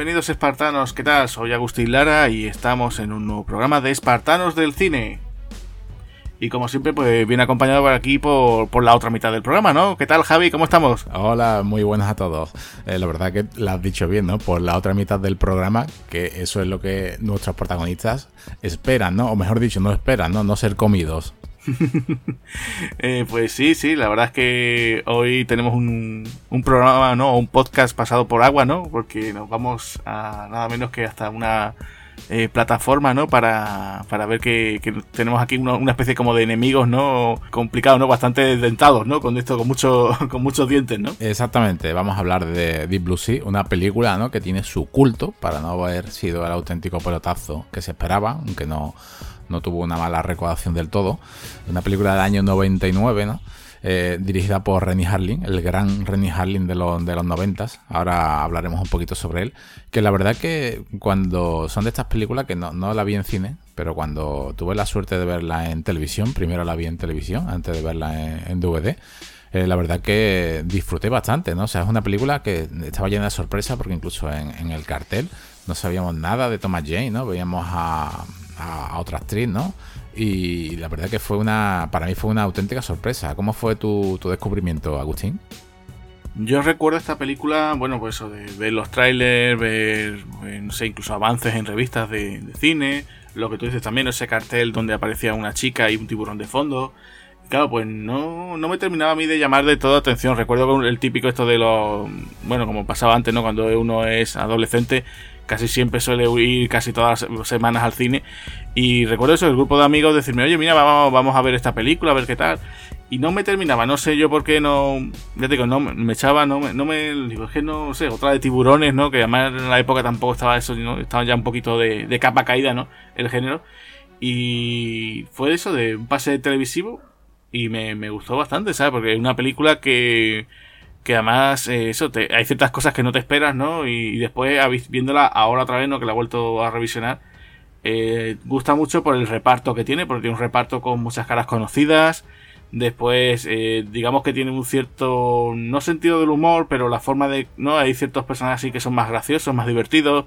Bienvenidos espartanos, ¿qué tal? Soy Agustín Lara y estamos en un nuevo programa de Espartanos del Cine. Y como siempre, pues viene acompañado por aquí por, la otra mitad del programa, ¿no? ¿Qué tal, Javi? ¿Cómo estamos? Hola, muy buenas a todos. Eh, la verdad que lo has dicho bien, ¿no? Por la otra mitad del programa, que eso es lo que nuestros protagonistas esperan, ¿no? O mejor dicho, no esperan, ¿no? No ser comidos. Eh, pues sí, sí, la verdad es que hoy tenemos un, un programa, ¿no? Un podcast pasado por agua, ¿no? Porque nos vamos a nada menos que hasta una eh, plataforma, ¿no? Para, para ver que, tenemos aquí una, especie como de enemigos, ¿no? Complicados, ¿no? Bastante dentados, ¿no? Con esto, con, mucho, con muchos dientes, ¿no? Exactamente, vamos a hablar de Deep Blue Sea, una película, ¿no? Que tiene su culto, para no haber sido el auténtico pelotazo que se esperaba, aunque no no tuvo una mala recaudación del todo. Una película del año 99, ¿no? Eh, dirigida por Renny Harlin, el gran Renny Harlin de, los, de los 90. Ahora hablaremos un poquito sobre él. Que la verdad que cuando son de estas películas, que no, la vi en cine, pero cuando tuve la suerte de verla en televisión, primero la vi en televisión antes de verla en, DVD. Eh, la verdad que disfruté bastante, ¿no? O sea, es una película que estaba llena de sorpresa porque incluso en, en el cartel no sabíamos nada de Thomas Jane, ¿no? Veíamos a, a, otra actriz, ¿no? Y la verdad que fue una, para mí fue una auténtica sorpresa. ¿Cómo fue tu, descubrimiento, Agustín? Yo recuerdo esta película, bueno, pues eso, de ver los trailers, ver, eh, no sé, incluso avances en revistas de, cine, lo que tú dices también, ese cartel donde aparecía una chica y un tiburón de fondo. Claro, pues no, no me terminaba a mí de llamar de toda atención. Recuerdo el típico esto de los. Bueno, como pasaba antes, ¿no? Cuando uno es adolescente, casi siempre suele ir casi todas las semanas al cine. Y recuerdo eso, el grupo de amigos decirme, oye, mira, vamos, vamos a ver esta película, a ver qué tal. Y no me terminaba, no sé yo por qué no. Ya te digo, no me echaba, no me. No me digo, es que no sé, otra de tiburones, ¿no? Que además en la época tampoco estaba eso, ¿no? Estaba ya un poquito de, de capa caída, ¿no? El género. Y fue eso, de un pase televisivo. Y me, me gustó bastante, ¿sabes? Porque es una película que que además eh, eso te, hay ciertas cosas que no te esperas, ¿no? Y, después viéndola ahora otra vez, ¿no? Que la he vuelto a revisionar, eh, gusta mucho por el reparto que tiene, porque tiene un reparto con muchas caras conocidas. Después, eh, digamos que tiene un cierto, no sentido del humor, pero la forma de, ¿no? Hay ciertos personajes así que son más graciosos, más divertidos.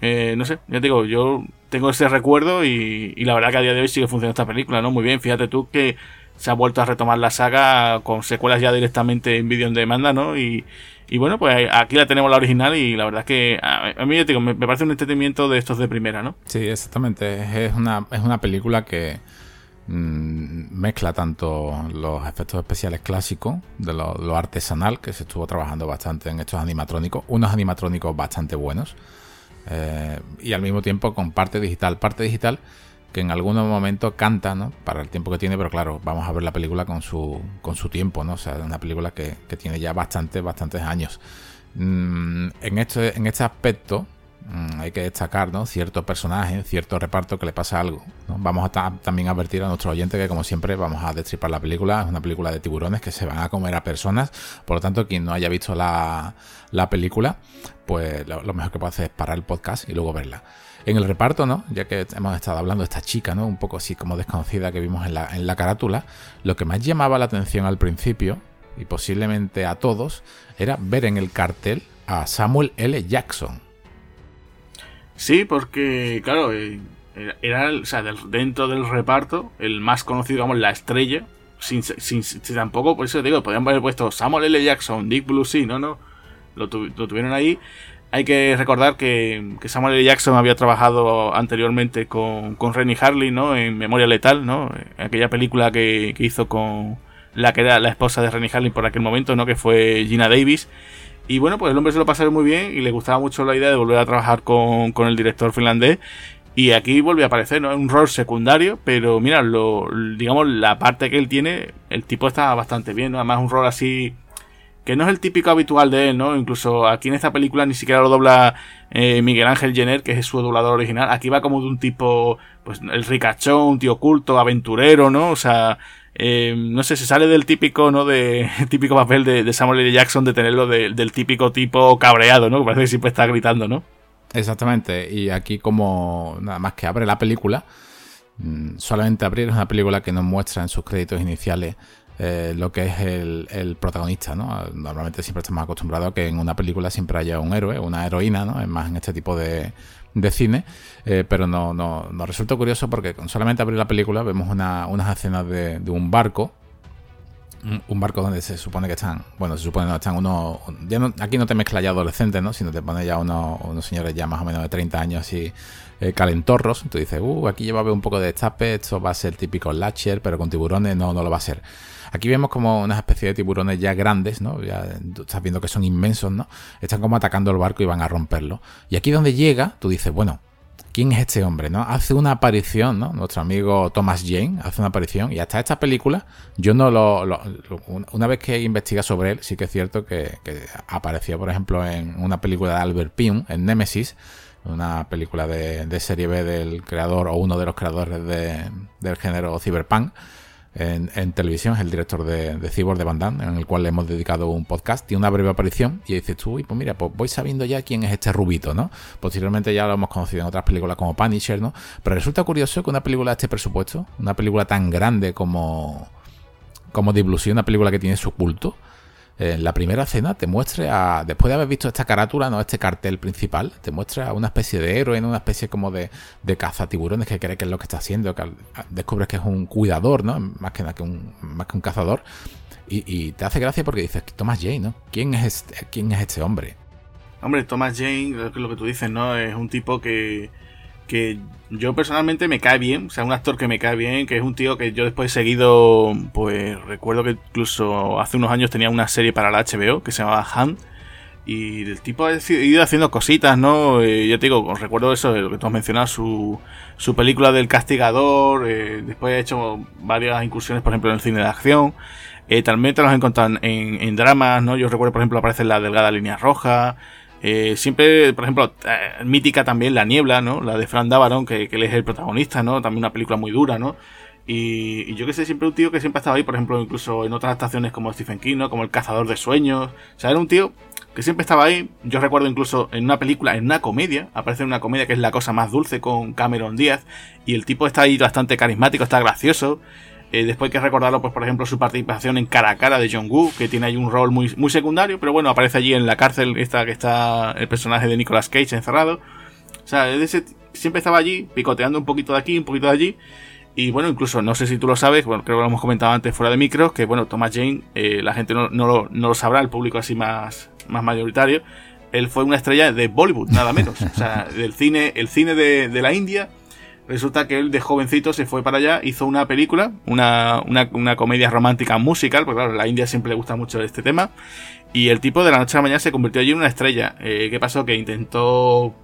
no sé, ya te digo, yo tengo ese recuerdo y, y la verdad que a día de hoy sigue funcionando esta película, ¿no? Muy bien, fíjate tú que se ha vuelto a retomar la saga con secuelas ya directamente en vídeo en demanda, ¿no? Y, bueno, pues aquí la tenemos la original y la verdad es que a, mí digo, me, parece un entretenimiento de estos de primera, ¿no? Sí, exactamente. Es una, es una película que mm, mezcla tanto los efectos especiales clásicos de lo, artesanal, que se estuvo trabajando bastante en estos animatrónicos, unos animatrónicos bastante buenos, eh, y al mismo tiempo con parte digital. Parte digital que en algunos momentos canta, ¿no? Para el tiempo que tiene, pero claro, vamos a ver la película con su, con su tiempo, ¿no? O sea, es una película que, tiene ya bastantes, bastantes años. Mm, en, este, en este aspecto mm, hay que destacar, ¿no? Ciertos personajes, cierto reparto que le pasa algo. Vamos a también advertir a nuestro oyente que, como siempre, vamos a destripar la película. Es una película de tiburones que se van a comer a personas. Por lo tanto, quien no haya visto la, la película, pues lo mejor que puede hacer es parar el podcast y luego verla. En el reparto, ¿no? Ya que hemos estado hablando de esta chica, ¿no? Un poco así como desconocida que vimos en la, en la carátula, lo que más llamaba la atención al principio, y posiblemente a todos, era ver en el cartel a Samuel L. Jackson. Sí, porque, claro, eh, era, o sea, dentro del reparto, el más conocido, digamos, la estrella, sin, sin, tampoco, por eso digo, podrían haber puesto Samuel L. Jackson, Dick Blue, sí, no, no, lo tuvieron ahí. Hay que recordar que, Samuel L. Jackson había trabajado anteriormente con, con Rennie Harley, ¿no? En Memoria Letal, ¿no? Aquella película que, hizo con la que era la esposa de Rennie Harley por aquel momento, ¿no? Que fue Gina Davis. Y bueno, pues el hombre se lo pasaba muy bien y le gustaba mucho la idea de volver a trabajar con, con el director finlandés. Y aquí volvió a aparecer, ¿no? Un rol secundario, pero mira, lo, digamos, la parte que él tiene, el tipo está bastante bien, ¿no? Además, un rol así que no es el típico habitual de él, ¿no? Incluso aquí en esta película ni siquiera lo dobla eh, Miguel Ángel Jenner, que es su doblador original. Aquí va como de un tipo, pues el ricachón, un tío oculto, aventurero, ¿no? O sea, eh, no sé, se sale del típico, ¿no? De típico papel de, Samuel L. Jackson de tenerlo del típico tipo cabreado, ¿no? Que parece que siempre está gritando, ¿no? Exactamente. Y aquí como nada más que abre la película, mm, solamente abrir es una película que nos muestra en sus créditos iniciales eh, lo que es el, protagonista, ¿no? Normalmente siempre estamos acostumbrados a que en una película siempre haya un héroe, una heroína, ¿no? Es más en este tipo de, de cine, eh, pero no, no, nos resulta curioso porque con solamente abrir la película vemos unas escenas de, un barco, un, barco donde se supone que están, bueno, se supone que están unos, aquí no te mezcla ya adolescentes, ¿no? Sino te pone ya unos, señores ya más o menos de 30 años así eh, calentorros, tú dices, uh, aquí lleva un poco de destape, esto va a ser típico Latcher, pero con tiburones no, no lo va a ser. Aquí vemos como una especie de tiburones ya grandes, ¿no? Ya estás viendo que son inmensos, ¿no? Están como atacando el barco y van a romperlo. Y aquí donde llega, tú dices, bueno, ¿quién es este hombre? ¿no? Hace una aparición, ¿no? Nuestro amigo Thomas Jane hace una aparición y hasta esta película yo no lo... una vez que investiga sobre él, sí que es cierto que, apareció, por ejemplo, en una película de Albert Pyun, en Nemesis, una película de, serie B del creador o uno de los creadores del género cyberpunk en, televisión, es el director de, de Cyborg de Van Damme, en el cual le hemos dedicado un podcast, tiene una breve aparición y dices tú, pues mira, pues voy sabiendo ya quién es este rubito, ¿no? Posteriormente ya lo hemos conocido en otras películas como Punisher, ¿no? Pero resulta curioso que una película de este presupuesto, una película tan grande como, como Deep una película que tiene su culto, en la primera escena te muestre a, después de haber visto esta carátula, no este cartel principal, te muestra a una especie de héroe, una especie como de, de cazatiburones que cree que es lo que está haciendo, descubres que es un cuidador, ¿no? Más que, que un, más que un cazador. Y, te hace gracia porque dices, Thomas Jane, ¿no? ¿Quién es este, quién es este hombre? Hombre, Thomas Jane, lo que tú dices, ¿no? Es un tipo que que yo personalmente me cae bien, o sea, un actor que me cae bien, que es un tío que yo después he seguido, pues recuerdo que incluso hace unos años tenía una serie para la HBO que se llamaba Han. Y el tipo ha ido haciendo cositas, ¿no? Eh, ya te digo, os recuerdo eso, lo que tú has mencionado, su, su película del castigador. Eh, después ha hecho varias incursiones, por ejemplo, en el cine de acción. Eh, también te los he encontrado en, en, dramas, ¿no? Yo recuerdo, por ejemplo, aparece en La Delgada Línea Roja. Eh, siempre, por ejemplo, eh, mítica también La Niebla, ¿no? La de Fran Davaron, que, que, él es el protagonista, ¿no? También una película muy dura, ¿no? Y, yo que sé, siempre un tío que siempre ha estado ahí, por ejemplo, incluso en otras adaptaciones como Stephen King, ¿no? Como El Cazador de Sueños. O sea, era un tío que siempre estaba ahí. Yo recuerdo incluso en una película, en una comedia, aparece en una comedia que es La Cosa Más Dulce con Cameron Díaz. Y el tipo está ahí bastante carismático, está gracioso. Eh, después hay que recordarlo, pues por ejemplo, su participación en Cara a Cara de John Woo, que tiene ahí un rol muy, muy secundario, pero bueno, aparece allí en la cárcel esta, que está el personaje de Nicolas Cage encerrado. O sea, siempre estaba allí, picoteando un poquito de aquí, un poquito de allí. Y bueno, incluso, no sé si tú lo sabes, bueno, creo que lo hemos comentado antes fuera de micros, que bueno, Thomas Jane, eh, la gente no, no, lo, sabrá, el público así más, más mayoritario, él fue una estrella de Bollywood, nada menos. O sea, del cine, el cine de, de la India Resulta que él de jovencito se fue para allá, hizo una película, una, una, comedia romántica musical, porque claro, la India siempre le gusta mucho este tema. Y el tipo de la noche a la mañana se convirtió allí en una estrella. Eh, ¿Qué pasó? Que intentó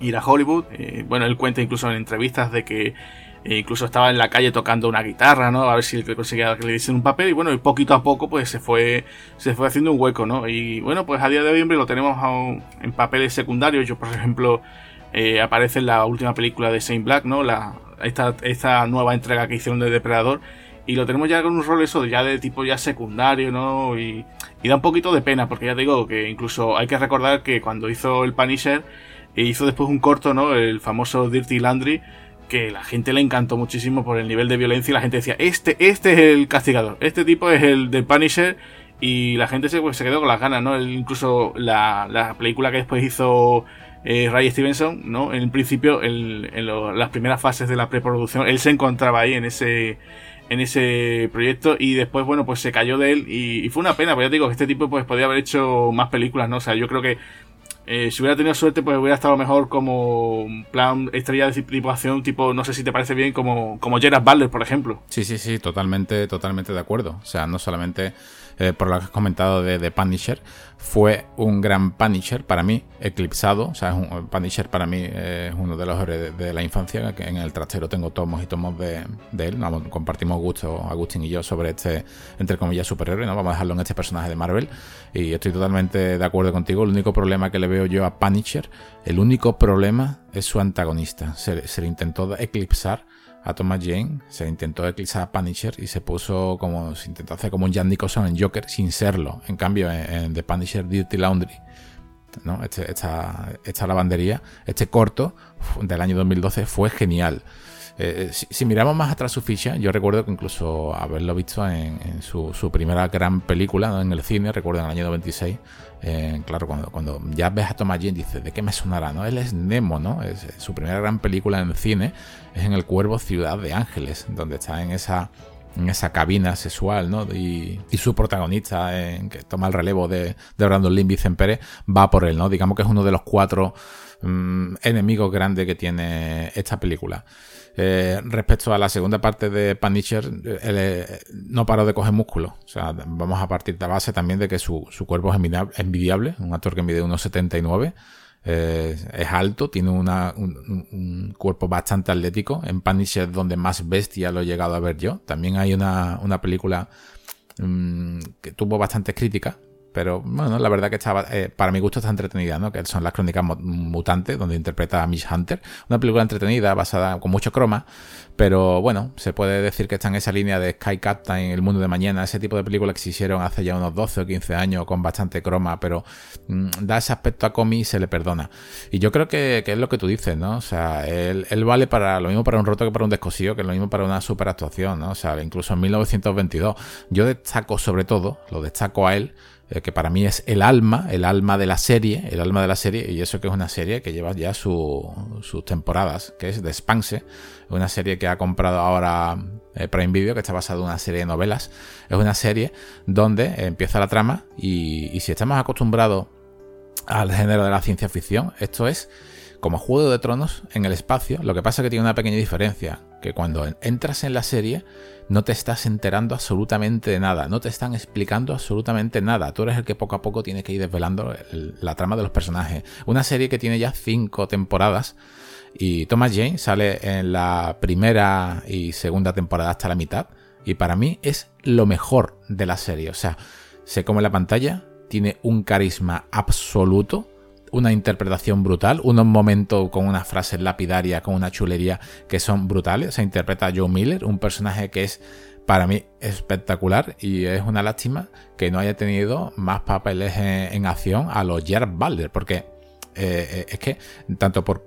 ir a Hollywood. Eh, bueno, él cuenta incluso en entrevistas de que eh, incluso estaba en la calle tocando una guitarra, ¿no? A ver si conseguía que le diesen un papel. Y bueno, y poquito a poco, pues se fue, se fue haciendo un hueco, ¿no? Y bueno, pues a día de hoy, lo tenemos en papeles secundarios. Yo, por ejemplo, eh, aparece en la última película de Saint Black, ¿no? La, esta, esta nueva entrega que hicieron de Depredador. Y lo tenemos ya con un rol eso ya de tipo ya secundario, ¿no? Y, da un poquito de pena, porque ya te digo que incluso hay que recordar que cuando hizo el Punisher, hizo después un corto, ¿no? El famoso Dirty Landry, que la gente le encantó muchísimo por el nivel de violencia y la gente decía, este, este es el castigador, este tipo es el del Punisher y la gente se, pues, se quedó con las ganas, ¿no? incluso la, la película que después hizo eh, Ray Stevenson, ¿no? En principio, en, las primeras fases de la preproducción, él se encontraba ahí en ese en ese proyecto y después, bueno, pues se cayó de él y, fue una pena, porque ya digo que este tipo pues podía haber hecho más películas, ¿no? O sea, yo creo que eh, si hubiera tenido suerte, pues hubiera estado mejor como plan estrella de tipo acción, tipo, no sé si te parece bien, como, como Gerard Butler, por ejemplo. Sí, sí, sí, totalmente, totalmente de acuerdo. O sea, no solamente eh, por lo que has comentado de, de, Punisher, fue un gran Punisher para mí, eclipsado. O sea, es un, Punisher para mí es uno de los héroes de, la infancia, que en el trastero tengo tomos y tomos de, él. compartimos gusto, Agustín y yo, sobre este, entre comillas, superhéroe. ¿no? Vamos a dejarlo en este personaje de Marvel. Y estoy totalmente de acuerdo contigo. El único problema que le veo yo a Punisher, el único problema es su antagonista. Se, se le intentó eclipsar a Thomas Jane, se intentó eclipsar a Punisher y se puso como, se intentó hacer como un Jan Nicholson en Joker sin serlo. En cambio, en, The Punisher Dirty Laundry, ¿no? Este, esta, esta lavandería, este corto del año 2012 fue genial. Eh, si, miramos más atrás su ficha, yo recuerdo que incluso haberlo visto en, su, primera gran película en el cine, recuerdo en el año 96. Claro, cuando, cuando ya ves a Thomas Jane, dices, ¿de qué me sonará? ¿no? Él es Nemo, ¿no? Es, su primera gran película en cine es en El Cuervo Ciudad de Ángeles, donde está en esa en esa cabina sexual, ¿no? Y, su protagonista, que toma el relevo de, de Brandon Lee, Vicente Pérez, va por él, ¿no? Digamos que es uno de los cuatro mm, enemigos grandes que tiene esta película. Eh, respecto a la segunda parte de Punisher, él eh, no paró de coger músculo. O sea, vamos a partir de base también de que su, cuerpo es envidiable, un actor que mide unos 79 eh, es alto, tiene un, cuerpo bastante atlético. En Punisher donde más bestia lo he llegado a ver yo. También hay una, película mm, que tuvo bastantes críticas, pero bueno, la verdad que estaba, eh, para mi gusto está entretenida, ¿no? Que son las crónicas mutantes, donde interpreta a Miss Hunter. Una película entretenida, basada con mucho croma, pero bueno, se puede decir que está en esa línea de Sky Captain, El Mundo de Mañana, ese tipo de películas que se hicieron hace ya unos 12 o 15 años con bastante croma, pero mm, da ese aspecto a cómic y se le perdona. Y yo creo que, es lo que tú dices, ¿no? O sea, él, vale para lo mismo para un roto que para un descosío, que es lo mismo para una super actuación, ¿no? O sea, incluso en 1922. Yo destaco sobre todo, lo destaco a él, que para mí es el alma, el alma de la serie, el alma de la serie, y eso que es una serie que lleva ya sus temporadas, que es The Spanse, una serie que ha comprado ahora eh, Prime Video, que está basada en una serie de novelas. Es una serie donde empieza la trama y, y si estamos acostumbrados al género de la ciencia ficción, esto es como Juego de Tronos en el espacio, lo que pasa es que tiene una pequeña diferencia, que cuando entras en la serie no te estás enterando absolutamente de nada, no te están explicando absolutamente nada, tú eres el que poco a poco tiene que ir desvelando la trama de los personajes. Una serie que tiene ya cinco temporadas y Thomas Jane sale en la primera y segunda temporada hasta la mitad y para mí es lo mejor de la serie, o sea, se come la pantalla, tiene un carisma absoluto, una interpretación brutal, unos momentos con unas frases lapidarias, con una chulería que son brutales. Se interpreta a Joe Miller, un personaje que es para mí espectacular y es una lástima que no haya tenido más papeles en, acción a los Gerard Balder, porque eh, eh, es que tanto por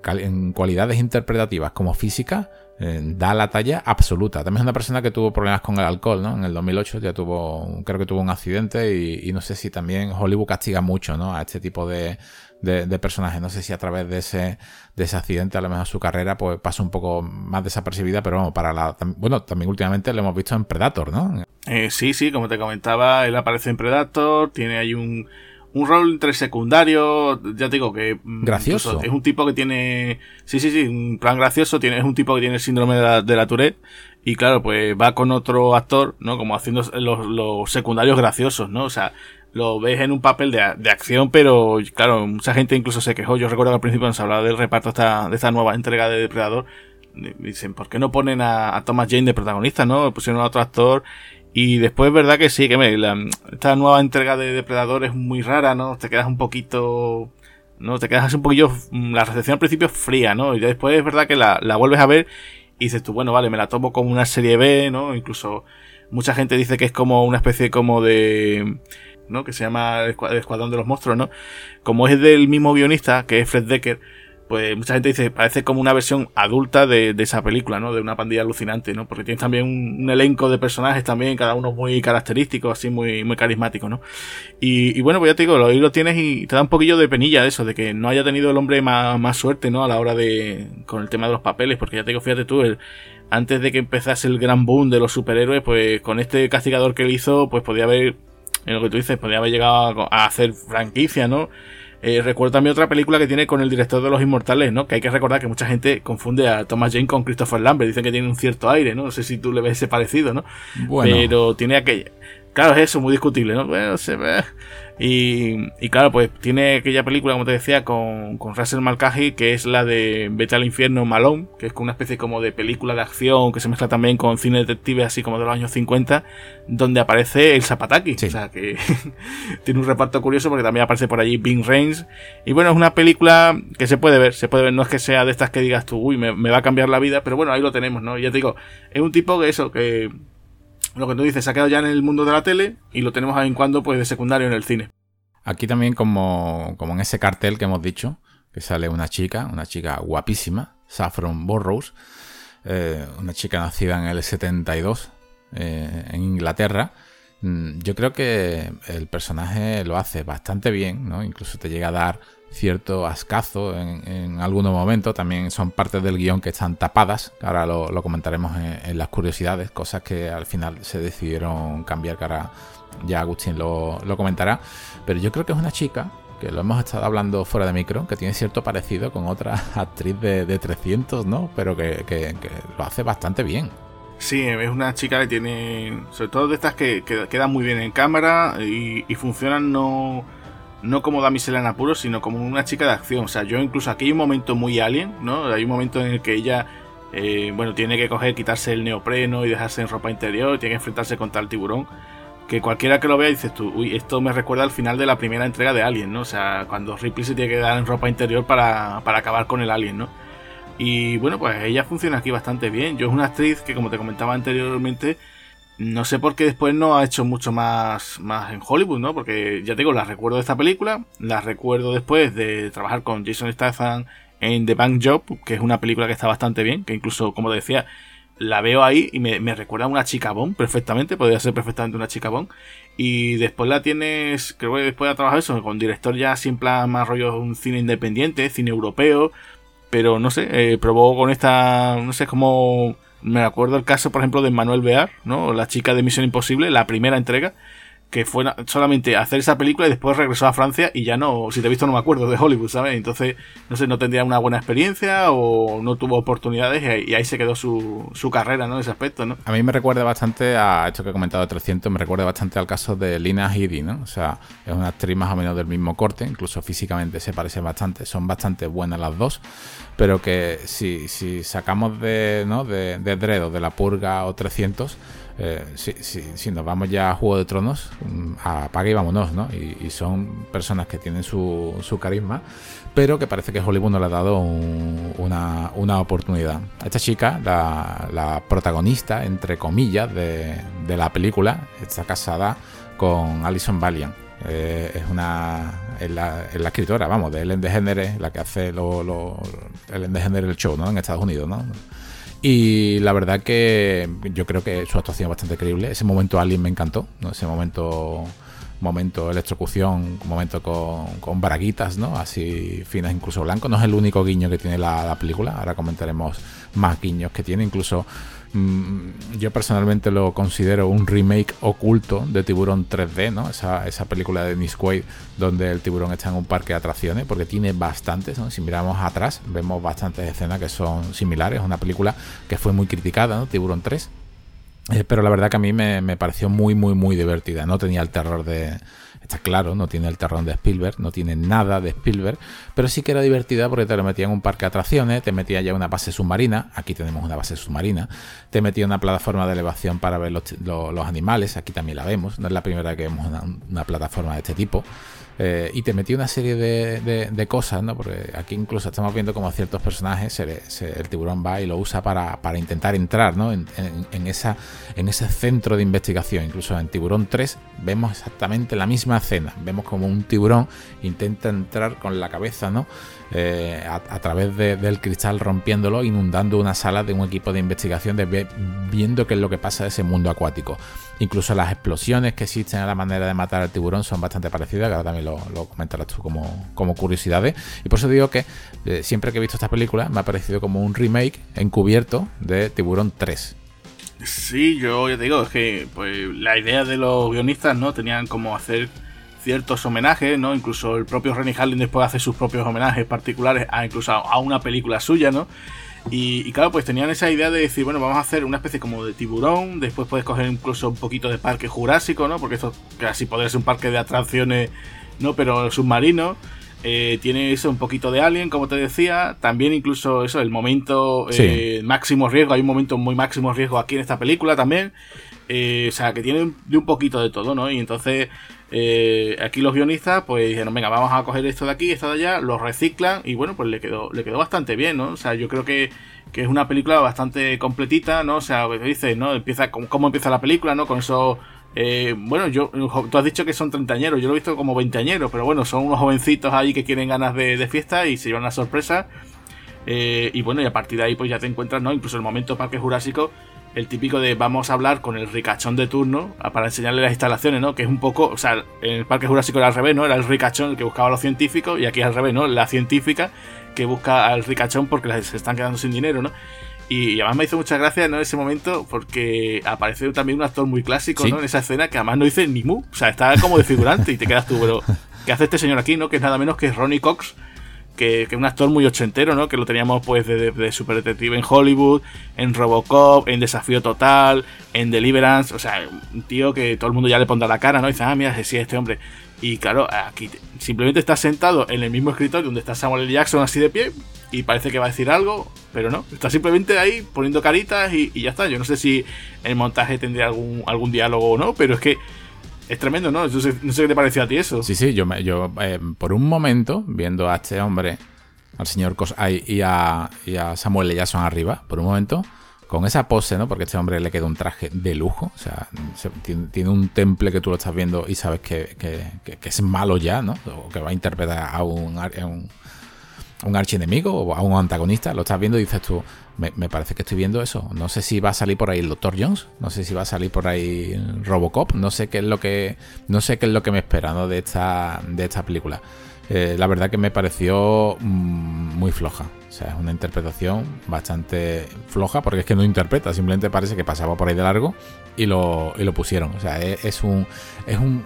cualidades interpretativas como físicas eh, da la talla absoluta. También es una persona que tuvo problemas con el alcohol, ¿no? En el 2008 ya tuvo, creo que tuvo un accidente y no sé si también Hollywood castiga mucho, ¿no? A este tipo de, de, personaje. No sé si a través de ese, de ese accidente a lo mejor su carrera pues pasa un poco más desapercibida, pero bueno, para la, bueno, también últimamente lo hemos visto en Predator, ¿no? Eh, sí, sí, como te comentaba, él aparece en Predator, tiene ahí un, un rol entre secundario, ya te digo que... Mm, gracioso. Es un tipo que tiene... Sí, sí, sí, un plan gracioso, tiene, es un tipo que tiene el síndrome de la, de la Tourette y claro, pues va con otro actor, ¿no? Como haciendo los, los secundarios graciosos, ¿no? O sea, lo ves en un papel de, de, acción, pero claro, mucha gente incluso se quejó. Yo recuerdo que al principio nos hablaba del reparto esta, de esta nueva entrega de Depredador. Dicen, ¿por qué no ponen a, Thomas Jane de protagonista, no? Pusieron a otro actor. Y después, verdad que sí, que me, esta nueva entrega de Depredador es muy rara, ¿no? Te quedas un poquito. ¿No? Te quedas un poquillo. La recepción al principio es fría, ¿no? Y después es verdad que la, la vuelves a ver y dices tú, bueno, vale, me la tomo como una serie B, ¿no? Incluso mucha gente dice que es como una especie como de ¿no? Que se llama El Escuadrón de los Monstruos, ¿no? Como es del mismo guionista, que es Fred Decker, pues mucha gente dice, parece como una versión adulta de, esa película, ¿no? De una pandilla alucinante, ¿no? Porque tienes también un, elenco de personajes también, cada uno muy característico, así muy, muy carismático, ¿no? Y, bueno, pues ya te digo, ahí lo tienes y te da un poquillo de penilla eso, de que no haya tenido el hombre más, más suerte, ¿no? A la hora de, con el tema de los papeles, porque ya te digo, fíjate tú, el, antes de que empezase el gran boom de los superhéroes, pues con este castigador que él hizo, pues podía haber en lo que tú dices, podría haber llegado a, hacer franquicia, ¿no? Eh, recuerdo también otra película que tiene con el director de Los Inmortales, ¿no? Que hay que recordar que mucha gente confunde a Thomas Jane con Christopher Lambert. Dicen que tiene un cierto aire, ¿no? No sé si tú le ves ese parecido, ¿no? Bueno. Pero tiene aquella... Claro, es eso, muy discutible, ¿no? Bueno, se ve... Y, y, claro, pues tiene aquella película, como te decía, con, con Russell Malkaji, que es la de Vete al infierno Malone, que es una especie como de película de acción que se mezcla también con cine detective, así como de los años 50, donde aparece el Zapataki. O sea, que tiene un reparto curioso porque también aparece por allí Bing Reigns. Y bueno, es una película que se puede ver, se puede ver, no es que sea de estas que digas tú, uy, me, me va a cambiar la vida, pero bueno, ahí lo tenemos, ¿no? Y ya te digo, es un tipo que eso, que lo que tú dices, se ha quedado ya en el mundo de la tele y lo tenemos a en cuando pues de secundario en el cine. Aquí también como, como en ese cartel que hemos dicho, que sale una chica, una chica guapísima, Saffron Burrows, eh, una chica nacida en el 72 eh, en Inglaterra. Mm, yo creo que el personaje lo hace bastante bien, ¿no? Incluso te llega a dar cierto ascazo en, algunos momentos. También son partes del guion que están tapadas. Ahora lo, comentaremos en, las curiosidades, cosas que al final se decidieron cambiar, que ahora ya Agustín lo, comentará. Pero yo creo que es una chica que lo hemos estado hablando fuera de micro, que tiene cierto parecido con otra actriz de, 300, ¿no? Pero que, lo hace bastante bien. Sí, es una chica que tiene, sobre todo de estas que, quedan muy bien en cámara y funcionan no no como damisela en apuros, sino como una chica de acción. O sea, yo incluso aquí hay un momento muy alien, ¿no? Hay un momento en el que ella, eh, bueno, tiene que coger, quitarse el neopreno y dejarse en ropa interior, tiene que enfrentarse contra el tiburón. Que cualquiera que lo vea dices tú, uy, esto me recuerda al final de la primera entrega de Alien, ¿no? O sea, cuando Ripley se tiene que dar en ropa interior para, para acabar con el Alien, ¿no? Y bueno, pues ella funciona aquí bastante bien. Yo es una actriz que, como te comentaba anteriormente, no sé por qué después no ha hecho mucho más, más en Hollywood, ¿no? Porque ya te digo, la recuerdo de esta película, la recuerdo después de trabajar con Jason Statham en The Bank Job, que es una película que está bastante bien, que incluso, como te decía, la veo ahí y me, recuerda a una chica Bond perfectamente, podría ser perfectamente una chica Bond. Y después la tienes, creo que después de trabajar eso, con director ya sin plan más rollo un cine independiente, cine europeo, pero no sé, eh, probó con esta, no sé, como me acuerdo el caso, por ejemplo, de Manuel Bear, ¿no? La chica de Misión Imposible, la primera entrega, que fue solamente hacer esa película y después regresó a Francia y ya no, si te he visto no me acuerdo de Hollywood, ¿sabes? Entonces, no sé, no tendría una buena experiencia o no tuvo oportunidades y ahí, se quedó su, su, carrera, ¿no? Ese aspecto, ¿no? A mí me recuerda bastante a esto que he comentado de 300, me recuerda bastante al caso de Lina Headey, ¿no? O sea, es una actriz más o menos del mismo corte, incluso físicamente se parecen bastante, son bastante buenas las dos, pero que si, si sacamos de, ¿no? de, de Dredo, de la Purga o 300, eh, si, nos vamos ya a Juego de Tronos, mm, apague y vámonos, ¿no? Y, son personas que tienen su, su, carisma, pero que parece que Hollywood no le ha dado una, una, oportunidad. Esta chica, la, protagonista, entre comillas, de, de, la película, está casada con Alison Valiant. Eh, es una es la, la, escritora, vamos, de Ellen DeGeneres, la que hace lo, lo, Ellen DeGeneres el show, ¿no? En Estados Unidos, ¿no? Y la verdad que yo creo que su actuación es bastante creíble. Ese momento Alien me encantó, ¿no? Ese momento momento electrocución, momento con, con baraguitas, ¿no? Así finas, incluso blancos. No es el único guiño que tiene la, la película. Ahora comentaremos más guiños que tiene. Incluso yo personalmente lo considero un remake oculto de Tiburón 3D, ¿no? Esa, película de Dennis donde el tiburón está en un parque de atracciones, porque tiene bastantes, Si miramos atrás, vemos bastantes escenas que son similares. Una película que fue muy criticada, ¿no? Tiburón 3. Eh, pero la verdad que a mí me pareció muy, muy, muy divertida. No tenía el terror de, Está claro, no tiene el terrón de Spielberg, no tiene nada de Spielberg, pero sí que era divertida porque te lo metía en un parque de atracciones, te metía ya una base submarina, aquí tenemos una base submarina, te metía una plataforma de elevación para ver los, animales, aquí también la vemos, no es la primera que vemos una plataforma de este tipo. Eh, y te metí una serie de, cosas, ¿no? Porque aquí incluso estamos viendo como ciertos personajes el tiburón va y lo usa para, intentar entrar, ¿no? En, esa, en ese centro de investigación. Incluso en Tiburón 3 vemos exactamente la misma escena. Vemos como un tiburón intenta entrar con la cabeza, ¿no? Eh, a, través del cristal rompiéndolo, inundando una sala de un equipo de investigación, de, viendo qué es lo que pasa en ese mundo acuático. Incluso las explosiones que existen a la manera de matar al tiburón son bastante parecidas, que ahora también lo, comentarás tú como, como, curiosidades. Y por eso digo que eh, siempre que he visto esta película me ha parecido como un remake encubierto de Tiburón 3. Sí, yo ya te digo, es que pues, la idea de los guionistas no tenían como hacer ciertos homenajes, ¿no? Incluso el propio Renny Harlin después hace sus propios homenajes particulares a incluso a una película suya, ¿no? Y, claro, pues tenían esa idea de decir, bueno, vamos a hacer una especie como de tiburón, después puedes coger incluso un poquito de parque jurásico, ¿no? Porque esto casi podría ser un parque de atracciones, ¿no? Pero submarino. Eh, tiene eso un poquito de Alien, como te decía. También incluso eso, el momento eh, máximo riesgo. Hay un momento muy máximo riesgo aquí en esta película también. Eh, o sea, que tiene de un poquito de todo, ¿no? Y entonces eh, aquí los guionistas pues dijeron, venga, vamos a coger esto de aquí, esto de allá, lo reciclan y bueno, pues le quedó, le quedó bastante bien, ¿no? O sea, yo creo que, es una película bastante completita, ¿no? O sea, pues dices, ¿no? Empieza, ¿cómo, empieza la película, ¿no? Con eso... Eh, bueno, yo, tú has dicho que son treintañeros, yo lo he visto como veinteañeros, pero bueno, son unos jovencitos ahí que quieren ganas de, fiesta y se llevan la sorpresa y bueno, y a partir de ahí pues ya te encuentras, ¿no? Incluso el momento Parque Jurásico, el típico de vamos a hablar con el ricachón de turno para enseñarle las instalaciones, ¿no? Que es un poco, o sea, en el Parque Jurásico era al revés, ¿no? Era el ricachón el que buscaba a los científicos y aquí al revés, ¿no? La científica que busca al ricachón porque se están quedando sin dinero, ¿no? Y, además me hizo mucha gracia ¿no? en ese momento porque aparece también un actor muy clásico ¿no? en esa escena que además no dice ni mu. O sea, está como de figurante y te quedas tú, pero ¿qué hace este señor aquí? no Que es nada menos que Ronnie Cox, que, es un actor muy ochentero, ¿no? Que lo teníamos pues de, Super Detective en Hollywood, en Robocop, en Desafío Total, en Deliverance. O sea, un tío que todo el mundo ya le pondrá la cara, ¿no? Y dice, ah, mira, sí, este hombre. Y claro, aquí simplemente está sentado en el mismo escritorio donde está Samuel L. Jackson así de pie y parece que va a decir algo, pero no, está simplemente ahí poniendo caritas y, ya está. Yo no sé si el montaje tendría algún, algún diálogo o no, pero es que es tremendo, ¿no? no sé qué te pareció a ti eso. Sí, sí, yo, yo eh, por un momento, viendo a este hombre, al señor Cosay y a, a Samuel L. Arriba, por un momento, con esa pose, ¿no? Porque a este hombre le queda un traje de lujo. O sea, tiene, un temple que tú lo estás viendo y sabes que, es malo ya, ¿no? O que va a interpretar a un, un, un archienemigo o a un antagonista. Lo estás viendo y dices tú, me, parece que estoy viendo eso. No sé si va a salir por ahí el Dr. Jones, no sé si va a salir por ahí Robocop, no sé qué es lo que, no sé qué es lo que me espera, ¿no? De esta, de esta película. Eh, la verdad que me pareció mm, muy floja. O sea, es una interpretación bastante floja porque es que no interpreta, simplemente parece que pasaba por ahí de largo y lo, y lo pusieron. O sea, es, un, es un,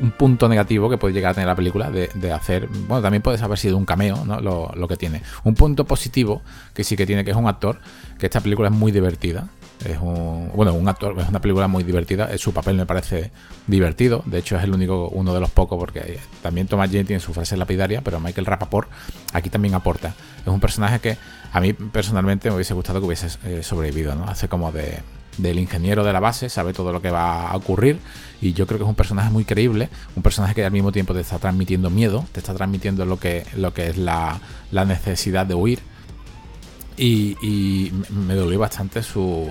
un punto negativo que puede llegar a tener la película de, hacer. Bueno, también puede haber sido un cameo, ¿no? Lo, lo, que tiene. Un punto positivo que sí que tiene, que es un actor, que esta película es muy divertida. Es un, bueno, un actor, es una película muy divertida. Su papel me parece divertido. De hecho, es el único, uno de los pocos, porque también Thomas Jane tiene su frase lapidaria, pero Michael Rapaport aquí también aporta. Es un personaje que a mí personalmente me hubiese gustado que hubiese eh, sobrevivido, ¿no? Hace como de, del ingeniero de la base, sabe todo lo que va a ocurrir y yo creo que es un personaje muy creíble, un personaje que al mismo tiempo te está transmitiendo miedo, te está transmitiendo lo que, lo que es la, la necesidad de huir y, me dolió bastante su,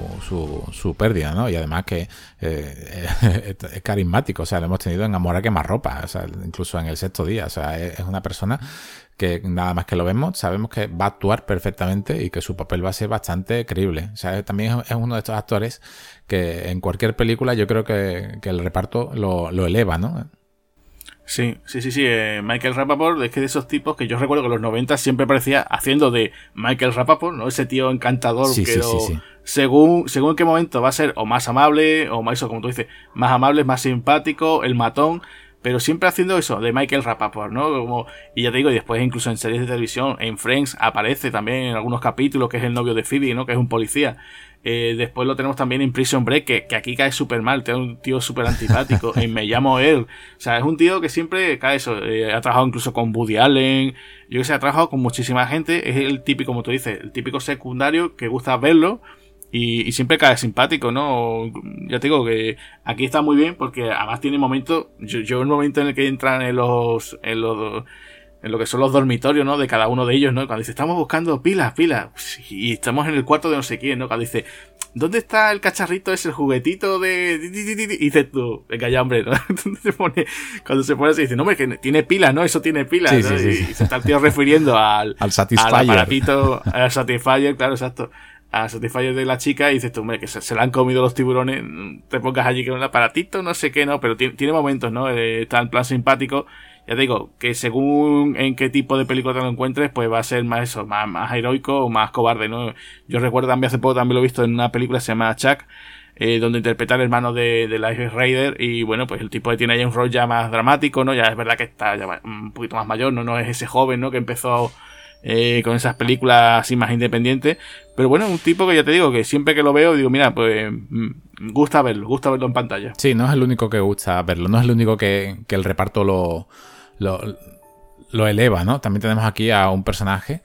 su, pérdida, ¿no? Y además que eh, es carismático, o sea, lo hemos tenido en Amor a quemar ropa, o sea, incluso en el sexto día, o sea, es, una persona que nada más que lo vemos, sabemos que va a actuar perfectamente y que su papel va a ser bastante creíble. O sea, también es uno de estos actores que en cualquier película yo creo que, el reparto lo, lo eleva, ¿no? Sí, sí, sí, sí. Eh, Michael Rapaport es que de esos tipos que yo recuerdo que en los 90 siempre parecía haciendo de Michael Rapaport, ¿no? Ese tío encantador que según, según qué momento va a ser o más amable, o más, como tú dices, más amable, más simpático, el matón, pero siempre haciendo eso, de Michael Rapaport, ¿no? Como, y ya te digo, y después incluso en series de televisión, en Friends aparece también en algunos capítulos que es el novio de Phoebe, ¿no? Que es un policía. Eh, después lo tenemos también en Prison Break, que, aquí cae súper mal, tiene un tío súper antipático. en Me llamo él. O sea, es un tío que siempre cae eso. Eh, ha trabajado incluso con Woody Allen. Yo que sé, ha trabajado con muchísima gente. Es el típico, como tú dices, el típico secundario que gusta verlo. Y, siempre cae simpático, ¿no? Ya te digo que aquí está muy bien porque además tiene momentos. Yo, yo el momento en el que entran en los. En los en lo que son los dormitorios, ¿no? De cada uno de ellos, ¿no? Cuando dice, estamos buscando pilas, pilas, y estamos en el cuarto de no sé quién, ¿no? Cuando dice, ¿dónde está el cacharrito ese, el juguetito de... Y dices tú, venga ya, hombre, ¿no? se pone, cuando se pone así, dice, no, hombre, que tiene pilas, ¿no? Eso tiene pilas, ¿no? y, se está el tío refiriendo al... al Satisfyer. Al aparatito, al Satisfyer, claro, exacto. Al Satisfyer de la chica y dices tú, hombre, que se, se la han comido los tiburones, te pongas allí que un aparatito, no sé qué, no, pero tiene, tiene momentos, ¿no? Eh, está en plan simpático ya te digo, que según en qué tipo de película te lo encuentres, pues va a ser más eso, más, más heroico o más cobarde, ¿no? Yo recuerdo también hace poco también lo he visto en una película que se llama Chuck, eh, donde interpreta al hermano de, de Life Raider y bueno, pues el tipo tiene ahí un rol ya más dramático, ¿no? Ya es verdad que está ya un poquito más mayor, ¿no? No es ese joven, ¿no? Que empezó eh, con esas películas así más independientes. Pero bueno, un tipo que ya te digo que siempre que lo veo digo, mira, pues mm, gusta verlo, gusta verlo en pantalla. Sí, no es el único que gusta verlo, no es el único que, el reparto lo, lo, eleva, ¿no? También tenemos aquí a un personaje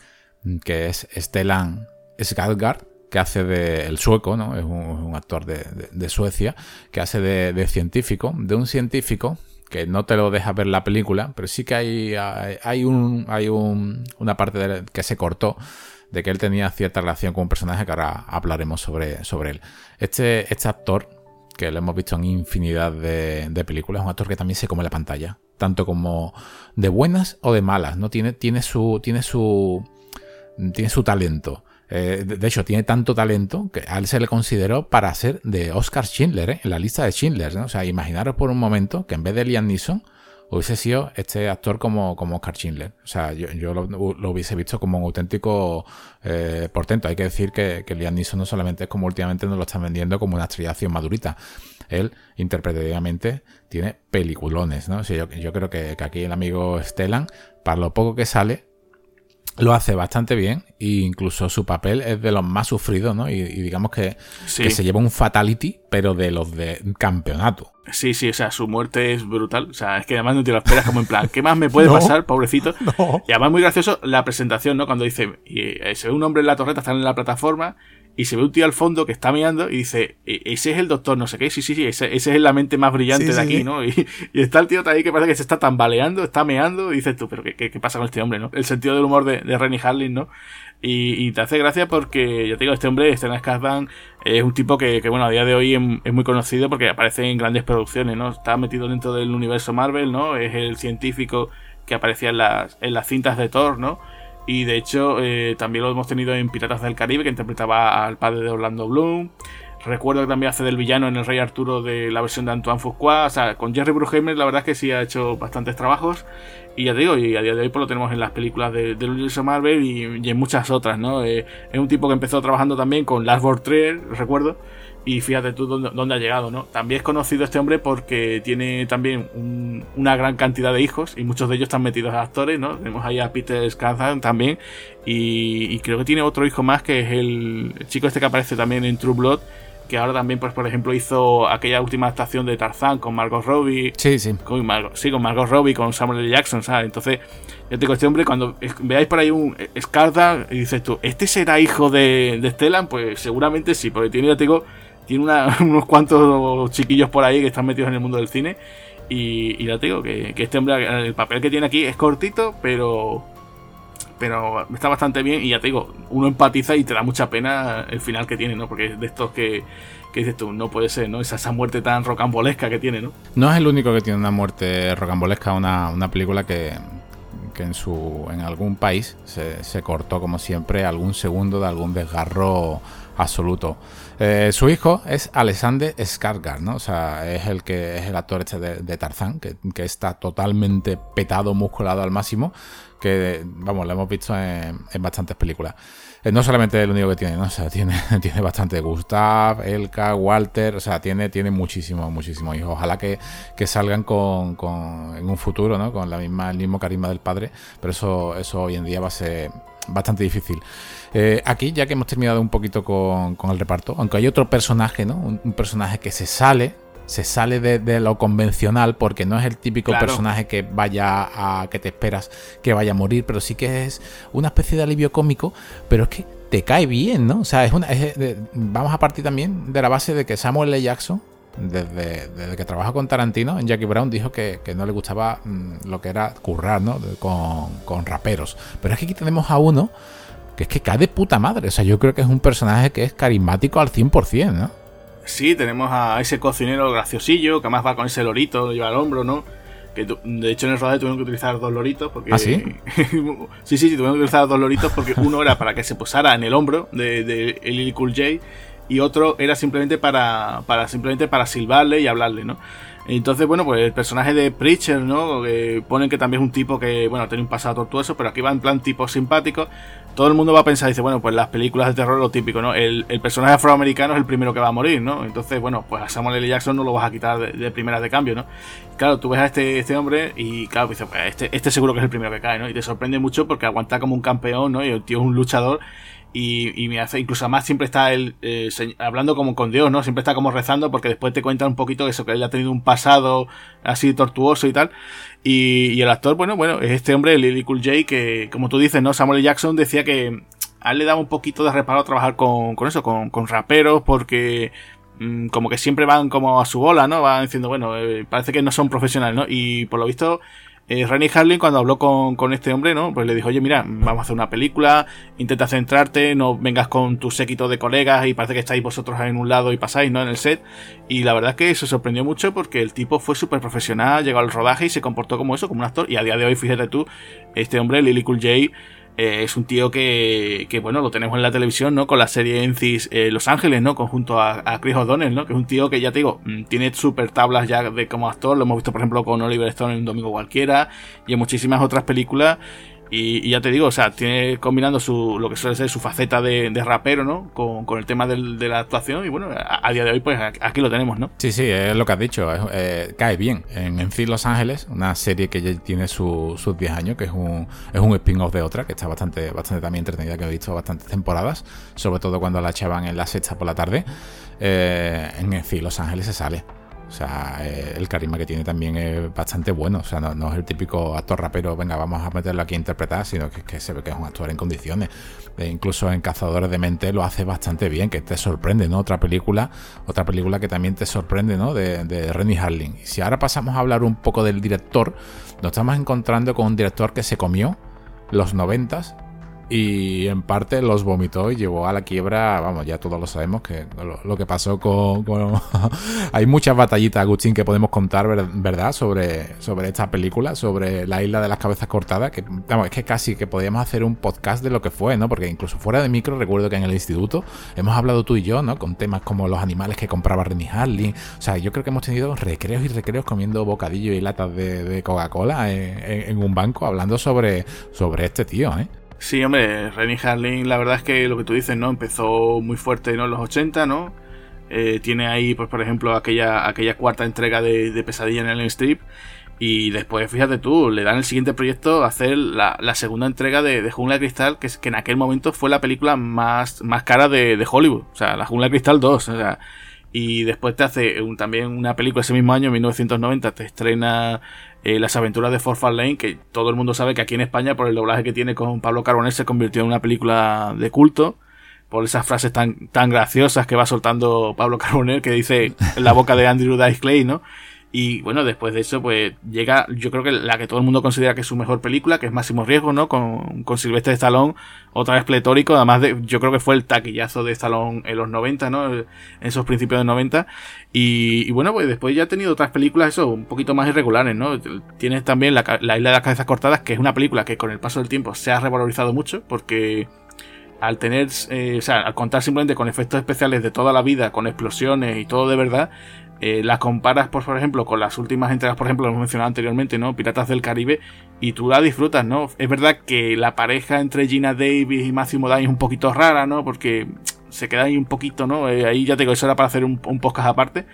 que es Stellan Skarsgård, que hace de el sueco, ¿no? Es un, actor de, Suecia, que hace de, científico, de un científico que no te lo deja ver la película, pero sí que hay, hay, un, hay un, una parte que se cortó de que él tenía cierta relación con un personaje que ahora hablaremos sobre, sobre él. Este, este actor, que lo hemos visto en infinidad de, de películas, es un actor que también se come la pantalla tanto como de buenas o de malas, ¿no? Tiene, tiene su. Tiene su. tiene su talento. Eh, de hecho, tiene tanto talento que a él se le consideró para ser de Oscar Schindler, ¿eh? en la lista de Schindler. ¿no? O sea, imaginaros por un momento que en vez de Liam Neeson hubiese sido este actor como, como Oscar Schindler. O sea, yo, yo lo, hubiese visto como un auténtico eh, portento. Hay que decir que, que Liam Neeson no solamente es como últimamente nos lo están vendiendo como una estrella madurita. Él, interpretativamente, tiene peliculones, ¿no? O yo, yo, creo que, que aquí el amigo Stellan, para lo poco que sale, lo hace bastante bien e incluso su papel es de los más sufridos, ¿no? Y, digamos que, se lleva un fatality, pero de los de campeonato. Sí, sí, o sea, su muerte es brutal. O sea, es que además no te lo esperas como en plan, ¿qué más me puede pasar, pobrecito? Y además muy gracioso la presentación, ¿no? Cuando dice, y, eh, se ve un hombre en la torreta, están en la plataforma, y se ve un tío al fondo que está mirando y dice, e, ese es el doctor, no sé qué, sí, sí, sí, ese, es la mente más brillante de aquí, ¿no? Y, está el tío ahí que parece que se está tambaleando, está meando, y dices tú, pero ¿qué, qué, pasa con este hombre, no? El sentido del humor de, de Rennie Harlin, ¿no? Y, te hace gracia porque, ya te digo, este hombre, Stellan Skarsgård, es un tipo que, bueno, a día de hoy es, muy conocido porque aparece en grandes producciones, ¿no? Está metido dentro del universo Marvel, ¿no? Es el científico que aparecía en las, en las cintas de Thor, ¿no? Y de hecho, eh, también lo hemos tenido en Piratas del Caribe, que interpretaba al padre de Orlando Bloom. Recuerdo que también hace del villano en El Rey Arturo de la versión de Antoine Fuqua. O sea, con Jerry Bruckheimer la verdad es que sí ha hecho bastantes trabajos. Y ya te digo, y a día de hoy pues lo tenemos en las películas de universo Marvel y, en muchas otras, ¿no? Eh, es un tipo que empezó trabajando también con Last 3, recuerdo. Y fíjate tú dónde, ha llegado, ¿no? También es conocido este hombre porque tiene también una gran cantidad de hijos y muchos de ellos están metidos a actores, ¿no? Tenemos ahí a Peter Skarsgård también y, creo que tiene otro hijo más que es el, chico este que aparece también en True Blood que ahora también, pues, por ejemplo, hizo aquella última adaptación de Tarzán con Margot Robbie. Sí, sí. Con Margot, sí, con Margot Robbie, con Samuel L. Jackson, ¿sabes? Entonces, yo te este hombre, cuando veáis por ahí un Skarsgård y dices tú, ¿este será hijo de, de Stellan? Pues seguramente sí, porque tiene, ya te digo, tiene unos cuantos chiquillos por ahí que están metidos en el mundo del cine. Y, ya te digo que, este hombre, el papel que tiene aquí es cortito, pero pero está bastante bien. Y ya te digo, uno empatiza y te da mucha pena el final que tiene, ¿no? Porque es de estos que, que dices tú, no puede ser, ¿no? Esa, esa muerte tan rocambolesca que tiene, ¿no? No es el único que tiene una muerte rocambolesca, una, una película que, que en su en algún país se, se cortó como siempre algún segundo de algún desgarro absoluto. Eh, su hijo es Alexander Skarsgård, ¿no? O sea, es el que es el actor este de, Tarzán, que, está totalmente petado, musculado al máximo, que, vamos, lo hemos visto en, bastantes películas. Eh, no solamente el único que tiene, ¿no? O sea, tiene, tiene bastante Gustav, Elka, Walter, o sea, tiene, tiene muchísimos, muchísimos hijos. Ojalá que, salgan con, en un futuro, ¿no? Con la misma, el mismo carisma del padre, pero eso, eso hoy en día va a ser bastante difícil. Eh, aquí, ya que hemos terminado un poquito con, el reparto, aunque hay otro personaje, ¿no? Un, personaje que se sale, se sale de, lo convencional, porque no es el típico personaje que vaya a. que te esperas que vaya a morir, pero sí que es una especie de alivio cómico, pero es que te cae bien, ¿no? O sea, es una. vamos a partir también de la base de que Samuel L. Jackson. Desde, que trabaja con Tarantino, en Jackie Brown dijo que, no le gustaba mm, lo que era currar, ¿no? Con, con raperos. Pero es que aquí tenemos a uno que es que cae de puta madre. O sea, yo creo que es un personaje que es carismático al 100%, ¿no? Sí, tenemos a ese cocinero graciosillo que además va con ese lorito, lleva al hombro, ¿no? Que de hecho en el rodaje tuvieron que utilizar dos loritos porque... ¿Ah, sí? sí, sí, tuvieron que utilizar dos loritos porque uno era para que se posara en el hombro de, de Lily Cool J y otro era simplemente para, para, simplemente para silbarle y hablarle, ¿no? Entonces, bueno, pues el personaje de Preacher, ¿no? Que ponen que también es un tipo que, bueno, tiene un pasado tortuoso, pero aquí va en plan tipo simpático. Todo el mundo va a pensar, dice, bueno, pues las películas de terror lo típico, ¿no? El, personaje afroamericano es el primero que va a morir, ¿no? Entonces, bueno, pues a Samuel L. Jackson no lo vas a quitar de, de primeras de cambio, ¿no? Claro, tú ves a este, este hombre y, claro, dices, pues este, este seguro que es el primero que cae, ¿no? Y te sorprende mucho porque aguanta como un campeón, ¿no? Y el tío es un luchador y, me hace, incluso más siempre está él eh, hablando como con Dios, ¿no? Siempre está como rezando porque después te cuenta un poquito eso, que él ha tenido un pasado así tortuoso y tal. Y, el actor, bueno, bueno, es este hombre, Lily Cool J, que como tú dices, ¿no? Samuel Jackson decía que a le daba un poquito de reparo trabajar con, con eso, con, con raperos, porque mm, como que siempre van como a su bola, ¿no? Van diciendo, bueno, eh, parece que no son profesionales, ¿no? Y por lo visto eh, Rennie Harlin cuando habló con, este hombre, ¿no? Pues le dijo, oye, mira, vamos a hacer una película, intenta centrarte, no vengas con tu séquito de colegas y parece que estáis vosotros en un lado y pasáis, ¿no? En el set. Y la verdad es que se sorprendió mucho porque el tipo fue súper profesional, llegó al rodaje y se comportó como eso, como un actor. Y a día de hoy, fíjate tú, este hombre, Lily Cool J, eh, es un tío que, que, bueno, lo tenemos en la televisión, ¿no? Con la serie Encis eh, Los Ángeles, ¿no? Conjunto a, a, Chris O'Donnell, ¿no? Que es un tío que, ya te digo, mm, tiene super tablas ya de como actor. Lo hemos visto, por ejemplo, con Oliver Stone en Un Domingo Cualquiera y en muchísimas otras películas. Y, ya te digo, o sea, tiene combinando su, lo que suele ser su faceta de, rapero, ¿no? Con, el tema de la actuación. Y bueno, a, día de hoy, pues aquí lo tenemos, ¿no? Sí, sí, es lo que has dicho. Eh, cae bien. En, en fin Los Ángeles, una serie que ya tiene sus 10 años, que es un, es un spin-off de otra, que está bastante, bastante también entretenida, que he visto bastantes temporadas, sobre todo cuando la echaban en la sexta por la tarde. Eh, en fin Los Ángeles se sale. O sea, eh, el carisma que tiene también es bastante bueno. O sea, no, es el típico actor rapero, venga, vamos a meterlo aquí a interpretar, sino que, se ve que es un actor en condiciones. E incluso en Cazadores de Mente lo hace bastante bien, que te sorprende, ¿no? Otra película, otra película que también te sorprende, ¿no? De, de Renny Harling. Y si ahora pasamos a hablar un poco del director, nos estamos encontrando con un director que se comió los noventas y en parte los vomitó y llevó a la quiebra, vamos, ya todos lo sabemos que lo, que pasó con... Hay muchas batallitas, Agustín, que podemos contar, ¿verdad? Sobre, sobre esta película, sobre la isla de las cabezas cortadas, que vamos, es que casi que podíamos hacer un podcast de lo que fue, ¿no? Porque incluso fuera de micro, recuerdo que en el instituto hemos hablado tú y yo, ¿no? Con temas como los animales que compraba Renny Harley. O sea, yo creo que hemos tenido recreos y recreos comiendo bocadillos y latas de, Coca-Cola en, en, un banco hablando sobre, sobre este tío, ¿eh? Sí, hombre, Renny Harling, la verdad es que lo que tú dices, ¿no? Empezó muy fuerte ¿no? en los 80, ¿no? Eh, tiene ahí, pues por ejemplo, aquella, aquella cuarta entrega de, Pesadilla en el Strip. Y después, fíjate tú, le dan el siguiente proyecto a hacer la, segunda entrega de, de, Cristal, que, que en aquel momento fue la película más, más cara de, Hollywood. O sea, la Jungla Cristal 2. O sea, y después te hace también una película ese mismo año, 1990, te estrena eh, Las aventuras de Fort Lane, que todo el mundo sabe que aquí en España, por el doblaje que tiene con Pablo Carbonell, se convirtió en una película de culto. Por esas frases tan, tan graciosas que va soltando Pablo Carbonell, que dice en la boca de Andrew Dice Clay, ¿no? Y bueno, después de eso, pues llega, yo creo que la que todo el mundo considera que es su mejor película, que es Máximo Riesgo, ¿no? Con, con Silvestre Stallone, otra vez pletórico, además de, yo creo que fue el taquillazo de Stallone en los 90, ¿no? En esos principios de 90. Y, bueno, pues después ya ha tenido otras películas, eso, un poquito más irregulares, ¿no? Tienes también la, la Isla de las Cabezas Cortadas, que es una película que con el paso del tiempo se ha revalorizado mucho, porque al tener, eh, o sea, al contar simplemente con efectos especiales de toda la vida, con explosiones y todo de verdad, eh, la comparas, por, ejemplo, con las últimas entregas, por ejemplo, lo hemos mencionado anteriormente, ¿no? Piratas del Caribe, y tú la disfrutas, ¿no? Es verdad que la pareja entre Gina Davis y Matthew Modine es un poquito rara, ¿no? Porque se queda ahí un poquito, ¿no? Eh, ahí ya te digo, eso era para hacer un, un podcast aparte.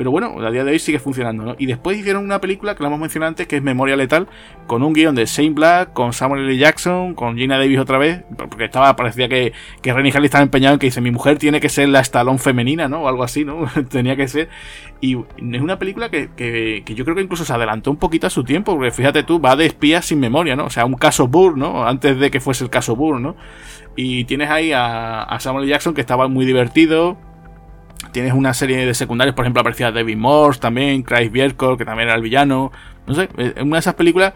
Pero bueno, a día de hoy sigue funcionando, ¿no? Y después hicieron una película que la hemos mencionado antes, que es Memoria Letal, con un guion de Shane Black, con Samuel L. Jackson, con Gina Davis otra vez, porque estaba, parecía que, que Renny Harley estaba empeñado en que dice, mi mujer tiene que ser la Stallone femenina, ¿no? O algo así, ¿no? Tenía que ser. Y es una película que, que, yo creo que incluso se adelantó un poquito a su tiempo, porque fíjate tú, va de espías sin memoria, ¿no? O sea, un caso Burr, ¿no? Antes de que fuese el caso Burr, ¿no? Y tienes ahí a, a Samuel L. Jackson que estaba muy divertido, Tienes una serie de secundarios, por ejemplo, aparecía David Morse también, Chris Bierko, que también era el villano. No sé, en una de esas películas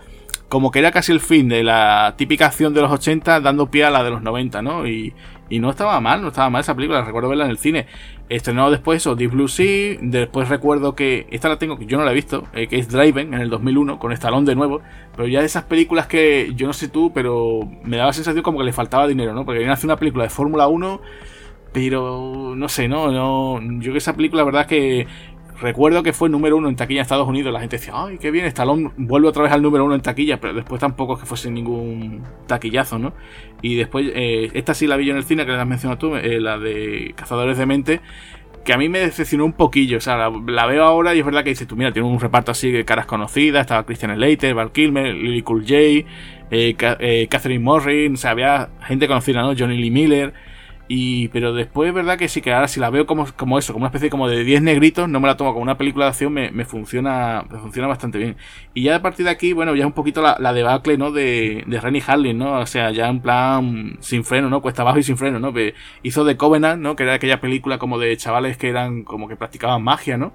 como que era casi el fin de la típica acción de los 80 dando pie a la de los 90, ¿no? Y, y no estaba mal, no estaba mal esa película, recuerdo verla en el cine. Estrenado después eso, Deep Blue Sea, después recuerdo que, esta la tengo, yo no la he visto, eh, que es Driven en el 2001, con Stallone de nuevo, pero ya de esas películas que yo no sé tú, pero me daba la sensación como que le faltaba dinero, ¿no? Porque viene a hacer una película de Fórmula 1 pero no sé, no, no. Yo que esa película, la verdad es que recuerdo que fue número uno en taquilla en Estados Unidos. La gente decía, ay, qué bien, Stallone vuelve otra vez al número uno en taquilla, pero después tampoco es que fuese ningún taquillazo, ¿no? Y después, eh, esta sí la vi yo en el cine, que la has mencionado tú, eh, la de Cazadores de Mente, que a mí me decepcionó un poquillo. O sea, la, veo ahora y es verdad que dices tú, mira, tiene un reparto así de caras conocidas. Estaba Christian Slater, Val Kilmer, Lily Cool J, eh, Catherine Morris, o sea, había gente conocida, ¿no? Johnny Lee Miller. Y, pero después es verdad que sí que ahora si la veo como, como eso, como una especie como de 10 negritos, no me la tomo como una película de acción, me, me funciona, me funciona bastante bien. Y ya a partir de aquí, bueno, ya es un poquito la, la debacle, ¿no? De, de Rennie Harlin, ¿no? O sea, ya en plan sin freno, ¿no? Cuesta abajo y sin freno, ¿no? hizo The Covenant, ¿no? Que era aquella película como de chavales que eran como que practicaban magia, ¿no?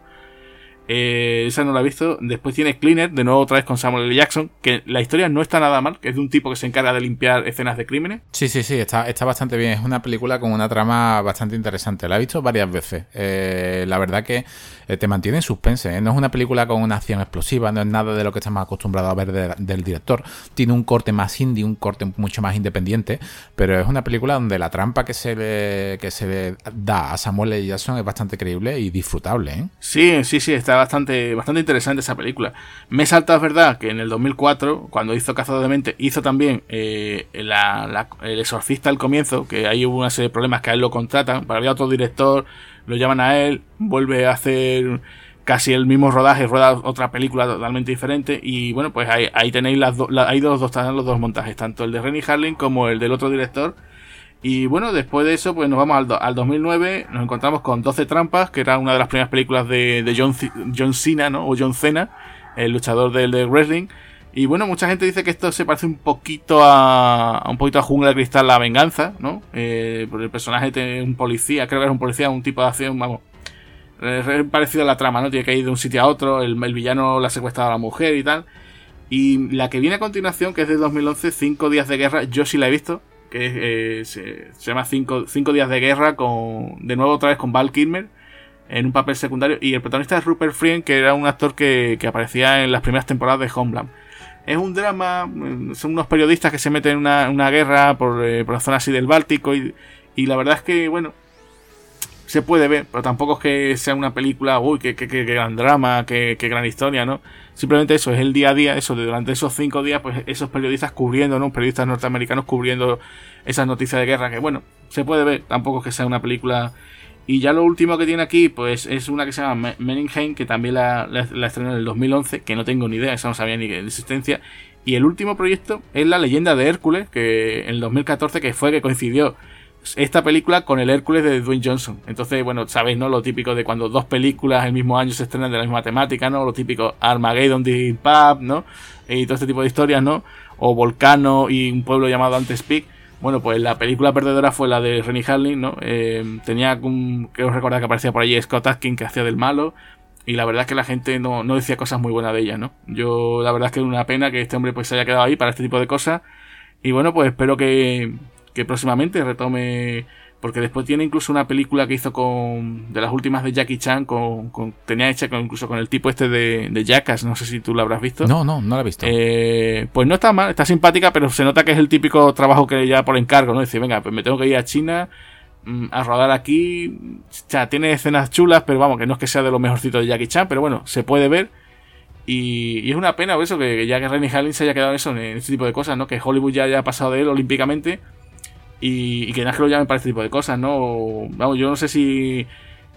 Eh, esa no la he visto. Después tiene Cleaner, de nuevo otra vez con Samuel L. Jackson, que la historia no está nada mal, que es de un tipo que se encarga de limpiar escenas de crímenes. Sí, sí, sí, está, está bastante bien. Es una película con una trama bastante interesante. La he visto varias veces. Eh, la verdad que eh, te mantiene en suspense. ¿eh? No es una película con una acción explosiva, no es nada de lo que estamos acostumbrados a ver del director. Tiene un corte más indie, un corte mucho más independiente, pero es una película donde la trampa que se le, que se da a Samuel L. Jackson es bastante creíble y disfrutable. Sí, sí, sí, está bastante, bastante interesante esa película. Me salta, es verdad, que en el 2004, cuando hizo Cazador de Mente, hizo también eh, el exorcista al comienzo, que ahí hubo una serie de problemas que a él lo contratan, para había otro director, lo llaman a él, vuelve a hacer casi el mismo rodaje, rueda otra película totalmente diferente y bueno, pues ahí, tenéis las dos, hay dos, dos, los dos montajes, tanto el de Rennie Harlin como el del otro director. Y bueno, después de eso, pues nos vamos al, al 2009, nos encontramos con 12 trampas, que era una de las primeras películas de, de John, John Cena, ¿no? O John Cena, el luchador del de wrestling. Y bueno, mucha gente dice que esto se parece un poquito a, un poquito a Jungla Cristal, la venganza, ¿no? Eh, porque el personaje es un policía, creo que es un policía, un tipo de acción, vamos, es parecido a la trama, ¿no? Tiene que ir de un sitio a otro, el, villano la ha secuestrado a la mujer y tal. Y la que viene a continuación, que es de 2011, Cinco días de guerra, yo sí la he visto, que eh, se, llama cinco, cinco, días de guerra, con de nuevo otra vez con Val Kilmer en un papel secundario. Y el protagonista es Rupert Friend, que era un actor que, que aparecía en las primeras temporadas de Homeland. Es un drama, mm, son unos periodistas que se meten en una, guerra por, eh, por, la zona así del Báltico y, y la verdad es que, bueno, se puede ver, pero tampoco es que sea una película, uy, qué, gran drama, qué, gran historia, ¿no? Simplemente eso, es el día a día, eso, de durante esos cinco días, pues esos periodistas cubriendo, ¿no? Periodistas norteamericanos cubriendo esas noticias de guerra, que bueno, se puede ver, tampoco es que sea una película... Y ya lo último que tiene aquí, pues es una que se llama Meningheim, que también la, la, estrenó en el 2011, que no tengo ni idea, esa no sabía ni de existencia. Y el último proyecto es La leyenda de Hércules, que en el 2014, que fue que coincidió esta película con el Hércules de Dwayne Johnson. Entonces, bueno, sabéis, ¿no? Lo típico de cuando dos películas el mismo año se estrenan de la misma temática, ¿no? Lo típico Armageddon de Pub, ¿no? Y todo este tipo de historias, ¿no? O Volcano y un pueblo llamado Antespeak. Bueno, pues la película perdedora fue la de Rennie Harlin, ¿no? Eh, tenía os recordar que aparecía por allí Scott Atkin que hacía del malo. Y la verdad es que la gente no, no decía cosas muy buenas de ella, ¿no? Yo, la verdad es que es una pena que este hombre pues se haya quedado ahí para este tipo de cosas. Y bueno, pues espero que, que próximamente retome porque después tiene incluso una película que hizo con de las últimas de Jackie Chan con, tenía hecha con, incluso con el tipo este de, de Jackass no sé si tú la habrás visto. No no no la he visto. Eh, pues no está mal está simpática pero se nota que es el típico trabajo que ya por encargo no decir venga pues me tengo que ir a China mm, a rodar aquí o sea tiene escenas chulas pero vamos que no es que sea de lo mejorcito de Jackie Chan pero bueno se puede ver. Y, es una pena eso que ya que Rennie Harlin se haya quedado eso en este tipo de cosas no que Hollywood ya haya pasado de él olímpicamente y, que nadie lo llame para este tipo de cosas, ¿no? Vamos, yo no sé si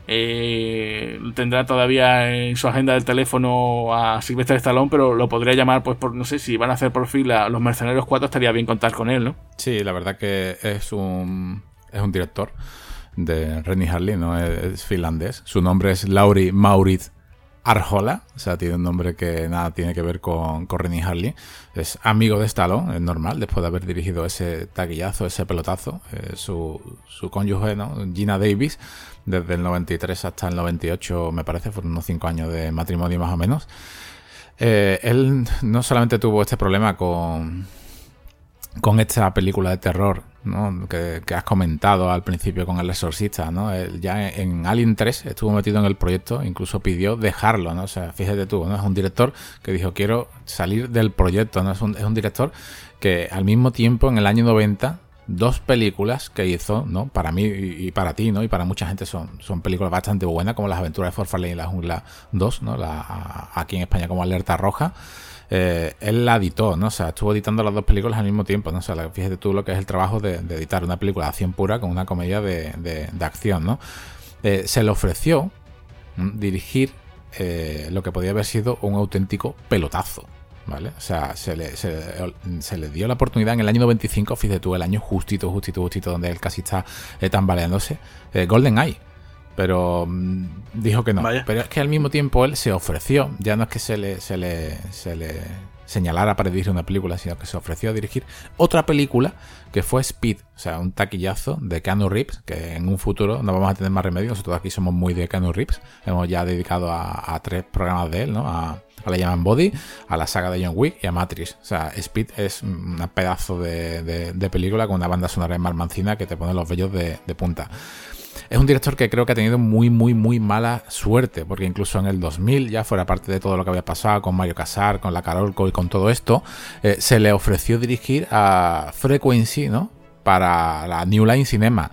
eh, tendrá todavía en su agenda del teléfono a Sylvester Stallone, pero lo podría llamar, pues, por, no sé si van a hacer por fin a Los Mercenarios 4, estaría bien contar con él, ¿no? Sí, la verdad que es un, es un director de Rennie Harley, ¿no? Es, finlandés. Su nombre es Lauri Maurit Arjola, o sea, tiene un nombre que nada tiene que ver con, con Harley. Es amigo de Stallone, es normal, después de haber dirigido ese taquillazo, ese pelotazo. Eh, su, su cónyuge, ¿no? Gina Davis, desde el 93 hasta el 98, me parece, fueron unos 5 años de matrimonio más o menos. Eh, él no solamente tuvo este problema con, con esta película de terror que, has comentado al principio con el exorcista, ¿no? ya en Alien 3 estuvo metido en el proyecto, incluso pidió dejarlo, ¿no? O sea, fíjate tú, ¿no? Es un director que dijo, quiero salir del proyecto, ¿no? Es un, es un director que al mismo tiempo, en el año 90, dos películas que hizo, ¿no? Para mí y, para ti, ¿no? Y para mucha gente son, son películas bastante buenas, como Las aventuras de Forfarlane y La jungla 2, ¿no? La, aquí en España como Alerta Roja. Eh, él la editó, ¿no? O sea, estuvo editando las dos películas al mismo tiempo, ¿no? O sea, fíjate tú lo que es el trabajo de, editar una película de acción pura con una comedia de, acción, ¿no? Eh, se le ofreció dirigir eh, lo que podía haber sido un auténtico pelotazo, ¿vale? O sea, se le, se, le, dio la oportunidad en el año 95, fíjate tú, el año justito, justito, justito, donde él casi está tambaleándose, Golden Eye pero mm, dijo que no. Pero es que al mismo tiempo él se ofreció, ya no es que se le, se le, se le señalara para dirigir una película, sino que se ofreció a dirigir otra película que fue Speed, o sea, un taquillazo de Keanu Reeves, que en un futuro no vamos a tener más remedio, nosotros aquí somos muy de Keanu Reeves, hemos ya dedicado a, tres programas de él, ¿no? A, a la llaman Body, a la saga de John Wick y a Matrix. O sea, Speed es un pedazo de, película con una banda sonora de Marmancina que te pone los vellos de punta. Es un director que creo que ha tenido muy, muy, muy mala suerte, porque incluso en el 2000, ya fuera parte de todo lo que había pasado con Mario Casar, con la Carolco y con todo esto, eh, se le ofreció dirigir a Frequency, ¿no? Para la New Line Cinema.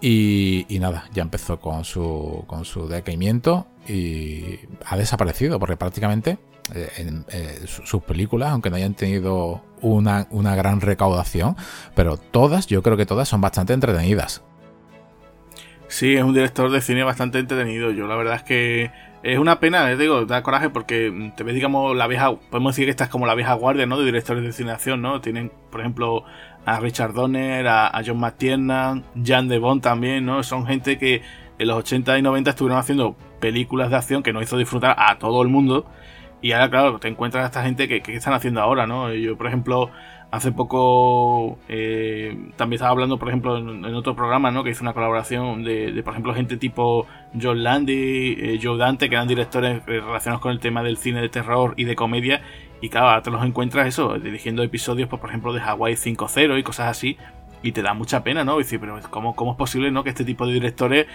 Y, nada, ya empezó con su, con su decaimiento y ha desaparecido, porque prácticamente eh, en, eh, sus películas, aunque no hayan tenido una, una gran recaudación, pero todas, yo creo que todas son bastante entretenidas. Sí, es un director de cine bastante entretenido. Yo la verdad es que es una pena, les digo, da coraje porque te ves, digamos, la vieja, podemos decir que esta es como la vieja guardia, ¿no? De directores de cine de acción, ¿no? Tienen, por ejemplo, a Richard Donner, a, John McTiernan, Jan de Bond también, ¿no? Son gente que en los 80 y 90 estuvieron haciendo películas de acción que nos hizo disfrutar a todo el mundo. Y ahora, claro, te encuentras a esta gente que, que están haciendo ahora, ¿no? Yo, por ejemplo, Hace poco eh, también estaba hablando, por ejemplo, en, otro programa, ¿no? Que hizo una colaboración de, por ejemplo, gente tipo John Landy, eh, Joe Dante, que eran directores eh, relacionados con el tema del cine de terror y de comedia. Y claro, te los encuentras eso, dirigiendo episodios, pues, por ejemplo, de Hawaii 5.0 y cosas así. Y te da mucha pena, ¿no? Y decir, pero ¿cómo, ¿cómo, es posible, ¿no? Que este tipo de directores,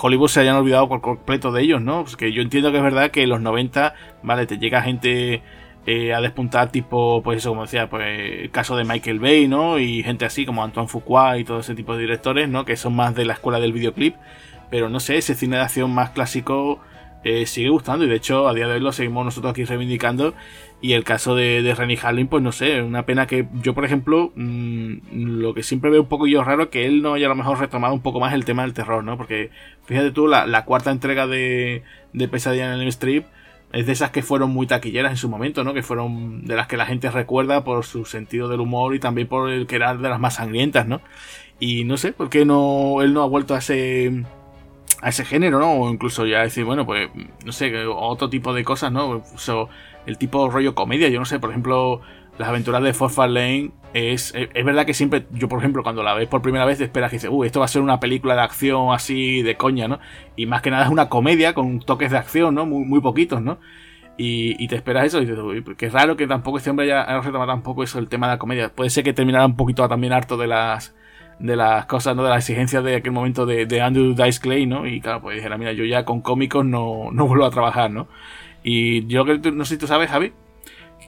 Hollywood se hayan olvidado por completo de ellos, ¿no? Pues que yo entiendo que es verdad que en los 90, vale, te llega gente eh, a despuntar tipo, pues eso, como decía, pues el caso de Michael Bay, ¿no? Y gente así como Antoine Fuqua y todo ese tipo de directores, ¿no? Que son más de la escuela del videoclip. Pero no sé, ese cine de acción más clásico eh, sigue gustando y de hecho a día de hoy lo seguimos nosotros aquí reivindicando. Y el caso de, de Rennie Harlin, pues no sé, una pena que yo, por ejemplo, mm, lo que siempre veo un poco yo raro que él no haya a lo mejor retomado un poco más el tema del terror, ¿no? Porque fíjate tú, la, cuarta entrega de, de Pesadilla en el Strip es de esas que fueron muy taquilleras en su momento, ¿no? Que fueron de las que la gente recuerda por su sentido del humor y también por el que era de las más sangrientas, ¿no? Y no sé por qué no él no ha vuelto a ese a ese género, ¿no? O incluso ya decir, bueno, pues no sé, otro tipo de cosas, ¿no? el tipo rollo comedia, yo no sé, por ejemplo, las aventuras de Phosphor Lane es, es, verdad que siempre, yo por ejemplo, cuando la ves por primera vez, te esperas que dices, uy, esto va a ser una película de acción así de coña, ¿no? Y más que nada es una comedia con toques de acción, ¿no? Muy, muy poquitos, ¿no? Y, y, te esperas eso y dices, uy, qué raro que tampoco este hombre haya retomado tampoco eso, el tema de la comedia. Puede ser que terminara un poquito también harto de las de las cosas, ¿no? De las exigencias de aquel momento de, de Andrew Dice Clay, ¿no? Y claro, pues dijera, mira, yo ya con cómicos no, no vuelvo a trabajar, ¿no? Y yo que no sé si tú sabes, Javi,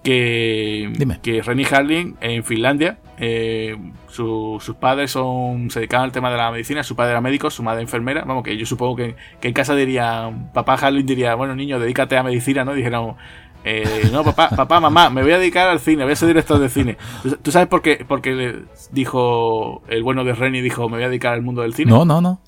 que, que Rennie Harling en Finlandia, eh, sus padres son se dedicaban al tema de la medicina, su padre era médico, su madre enfermera, vamos, que yo supongo que, en casa diría, papá Harling diría, bueno niño, dedícate a medicina, ¿no? Dijeron, eh, no, papá, papá, mamá, me voy a dedicar al cine, voy a ser director de cine. ¿Tú sabes por qué? Porque dijo, el bueno de Rennie dijo, me voy a dedicar al mundo del cine. No, no, no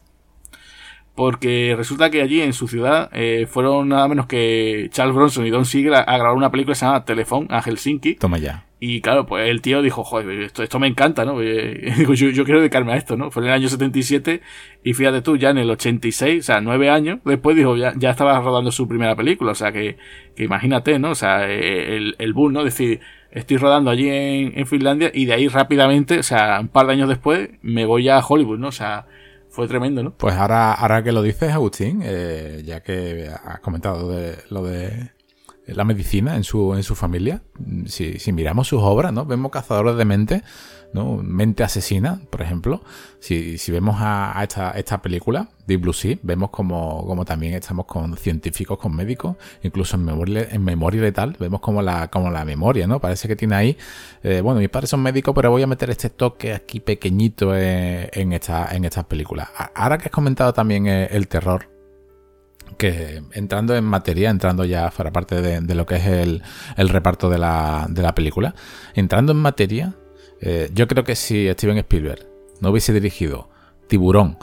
porque resulta que allí en su ciudad eh, fueron nada menos que Charles Bronson y Don Siegel a, grabar una película que se llama Telefón a Helsinki. Toma ya. Y claro, pues el tío dijo, joder, esto, esto me encanta, ¿no? yo, yo, quiero dedicarme a esto, ¿no? Fue en el año 77 y fíjate tú, ya en el 86, o sea, nueve años después dijo, ya, ya estaba rodando su primera película, o sea, que, que imagínate, ¿no? O sea, el, el boom, ¿no? Decir, estoy rodando allí en, en Finlandia y de ahí rápidamente, o sea, un par de años después, me voy a Hollywood, ¿no? O sea, fue tremendo, ¿no? Pues ahora, ahora que lo dices, Agustín, eh, ya que has comentado de, lo de la medicina en su, en su familia, si, si miramos sus obras, ¿no? Vemos Cazadores de Mente, Mente Asesina, por ejemplo. Si, vemos a, esta, película, Deep Blue Sea, vemos como, también estamos con científicos, con médicos, incluso en memoria, en memoria letal, vemos como la, como la memoria, ¿no? Parece que tiene ahí, eh, bueno, mis padres son médicos, pero voy a meter este toque aquí pequeñito en, esta, en estas películas. Ahora que has comentado también eh, el terror, que entrando en materia, entrando ya para parte de, lo que es el, el reparto de la, de la, película, entrando en materia, eh, yo creo que si Steven Spielberg no hubiese dirigido Tiburón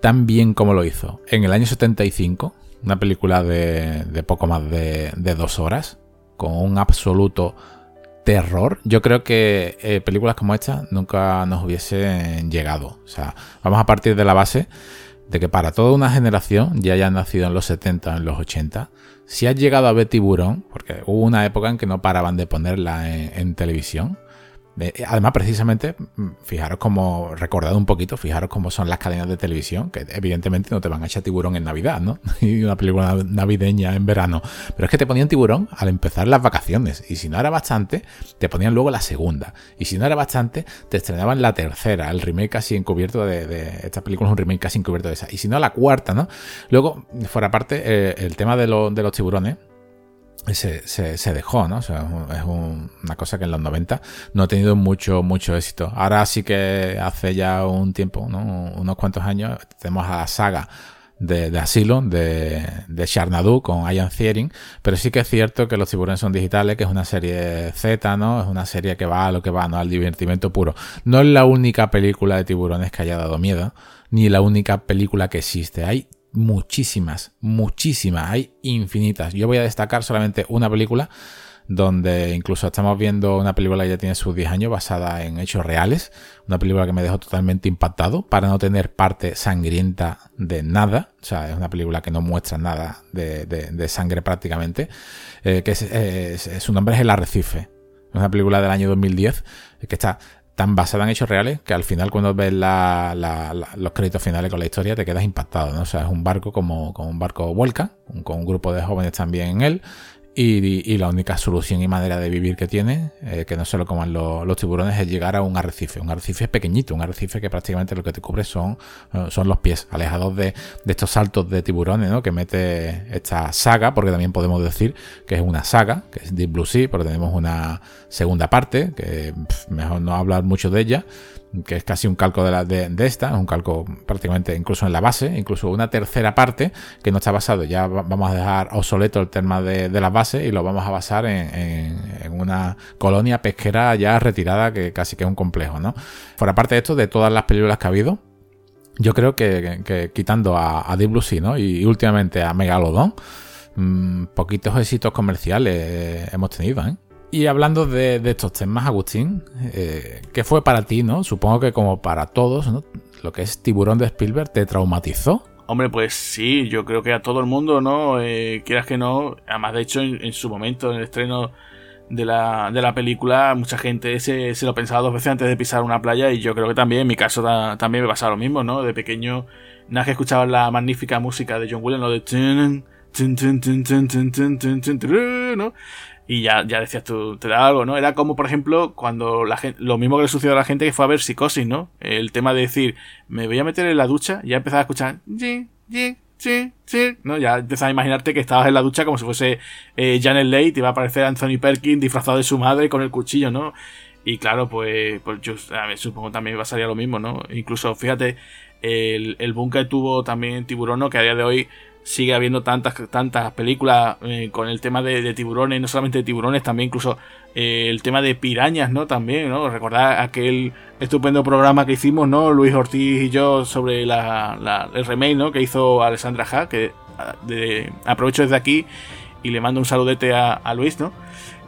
tan bien como lo hizo en el año 75, una película de, poco más de, dos horas, con un absoluto terror, yo creo que eh, películas como esta nunca nos hubiesen llegado. O sea, vamos a partir de la base de que para toda una generación, ya hayan nacido en los 70 o en los 80, si has llegado a ver Tiburón, porque hubo una época en que no paraban de ponerla en televisión, además, precisamente, mm, fijaros como, recordad un poquito, fijaros cómo son las cadenas de televisión, que evidentemente no te van a echar tiburón en Navidad, ¿no? Y una película navideña en verano. Pero es que te ponían tiburón al empezar las vacaciones. Y si no era bastante, te ponían luego la segunda. Y si no era bastante, te estrenaban la tercera, el remake casi encubierto de, de esta película es un remake casi encubierto de esa. Y si no, la cuarta, ¿no? Luego, fuera parte, eh, el tema de, de los tiburones se, se, dejó, ¿no? O sea, es una cosa que en los 90 no ha tenido mucho, mucho éxito. Ahora sí que hace ya un tiempo, ¿no? Unos cuantos años, tenemos a la saga de, de Asylum, de, de Sharnadu con Ian Thiering, pero sí que es cierto que los tiburones son digitales, que es una serie Z, ¿no? Es una serie que va a lo que va, ¿no? Al divertimento puro. No es la única película de tiburones que haya dado miedo, ni la única película que existe. Hay muchísimas, muchísimas, hay infinitas. Yo voy a destacar solamente una película donde incluso estamos viendo una película que ya tiene sus 10 años basada en hechos reales, una película que me dejó totalmente impactado para no tener parte sangrienta de nada, o sea, es una película que no muestra nada de, sangre prácticamente, eh, que su nombre es El Arrecife, una película del año 2010 que está tan basada en hechos reales que al final cuando ves los créditos finales con la historia te quedas impactado, ¿no? O sea, es un barco como, como un barco vuelca, con un grupo de jóvenes también en él, y, la única solución y manera de vivir que tiene, eh, que no se lo coman los tiburones, es llegar a un arrecife. Un arrecife pequeñito, un arrecife que prácticamente lo que te cubre son, eh, son los pies, alejados de, estos saltos de tiburones ¿no? que mete esta saga, porque también podemos decir que es una saga, que es Deep Blue Sea, pero tenemos una segunda parte, que mejor no hablar mucho de ella, que es casi un calco de, la, de, esta, un calco prácticamente incluso en la base, incluso una tercera parte que no está basado, ya vamos a dejar obsoleto el tema de, de las bases y lo vamos a basar en, una colonia pesquera ya retirada que casi que es un complejo, ¿no? Por aparte de esto, de todas las películas que ha habido, yo creo que, quitando a, a Deep Blue Sea, ¿no? Y, últimamente a Megalodon, mmm, poquitos éxitos comerciales hemos tenido, ¿eh? Y hablando de, estos temas, Agustín, eh, ¿qué fue para ti, no? Supongo que como para todos, ¿no? Lo que es Tiburón de Spielberg te traumatizó. Hombre, pues sí, yo creo que a todo el mundo, ¿no? Eh, quieras que no, además de hecho en, su momento, en el estreno de la, de la película, mucha gente se, se, lo pensaba dos veces antes de pisar una playa y yo creo que también, en mi caso también me pasaba lo mismo, ¿no? De pequeño, nada que escuchaba la magnífica música de John Williams, lo de... ¿no? Y ya, ya decías tú, te da algo, ¿no? Era como, por ejemplo, cuando la gente, lo mismo que le sucedió a la gente que fue a ver psicosis, ¿no? El tema de decir, me voy a meter en la ducha, ya empezaba a escuchar, sí, sí, sí, sí, ¿no? Ya empezaba a imaginarte que estabas en la ducha como si fuese eh, Janet Leigh, te iba a aparecer Anthony Perkins disfrazado de su madre con el cuchillo, ¿no? Y claro, pues, pues yo a ver, supongo también pasaría lo mismo, ¿no? Incluso, fíjate, el, el boom que tuvo también Tiburón. Que a día de hoy sigue habiendo tantas, tantas películas eh, con el tema de, tiburones, no solamente de tiburones, también incluso eh, el tema de pirañas, ¿no? También, ¿no? Recordar aquel estupendo programa que hicimos, ¿no? Luis Ortiz y yo sobre la, el remake, ¿no? Que hizo Alessandra Ha, que de, aprovecho desde aquí y le mando un saludete a, Luis, ¿no?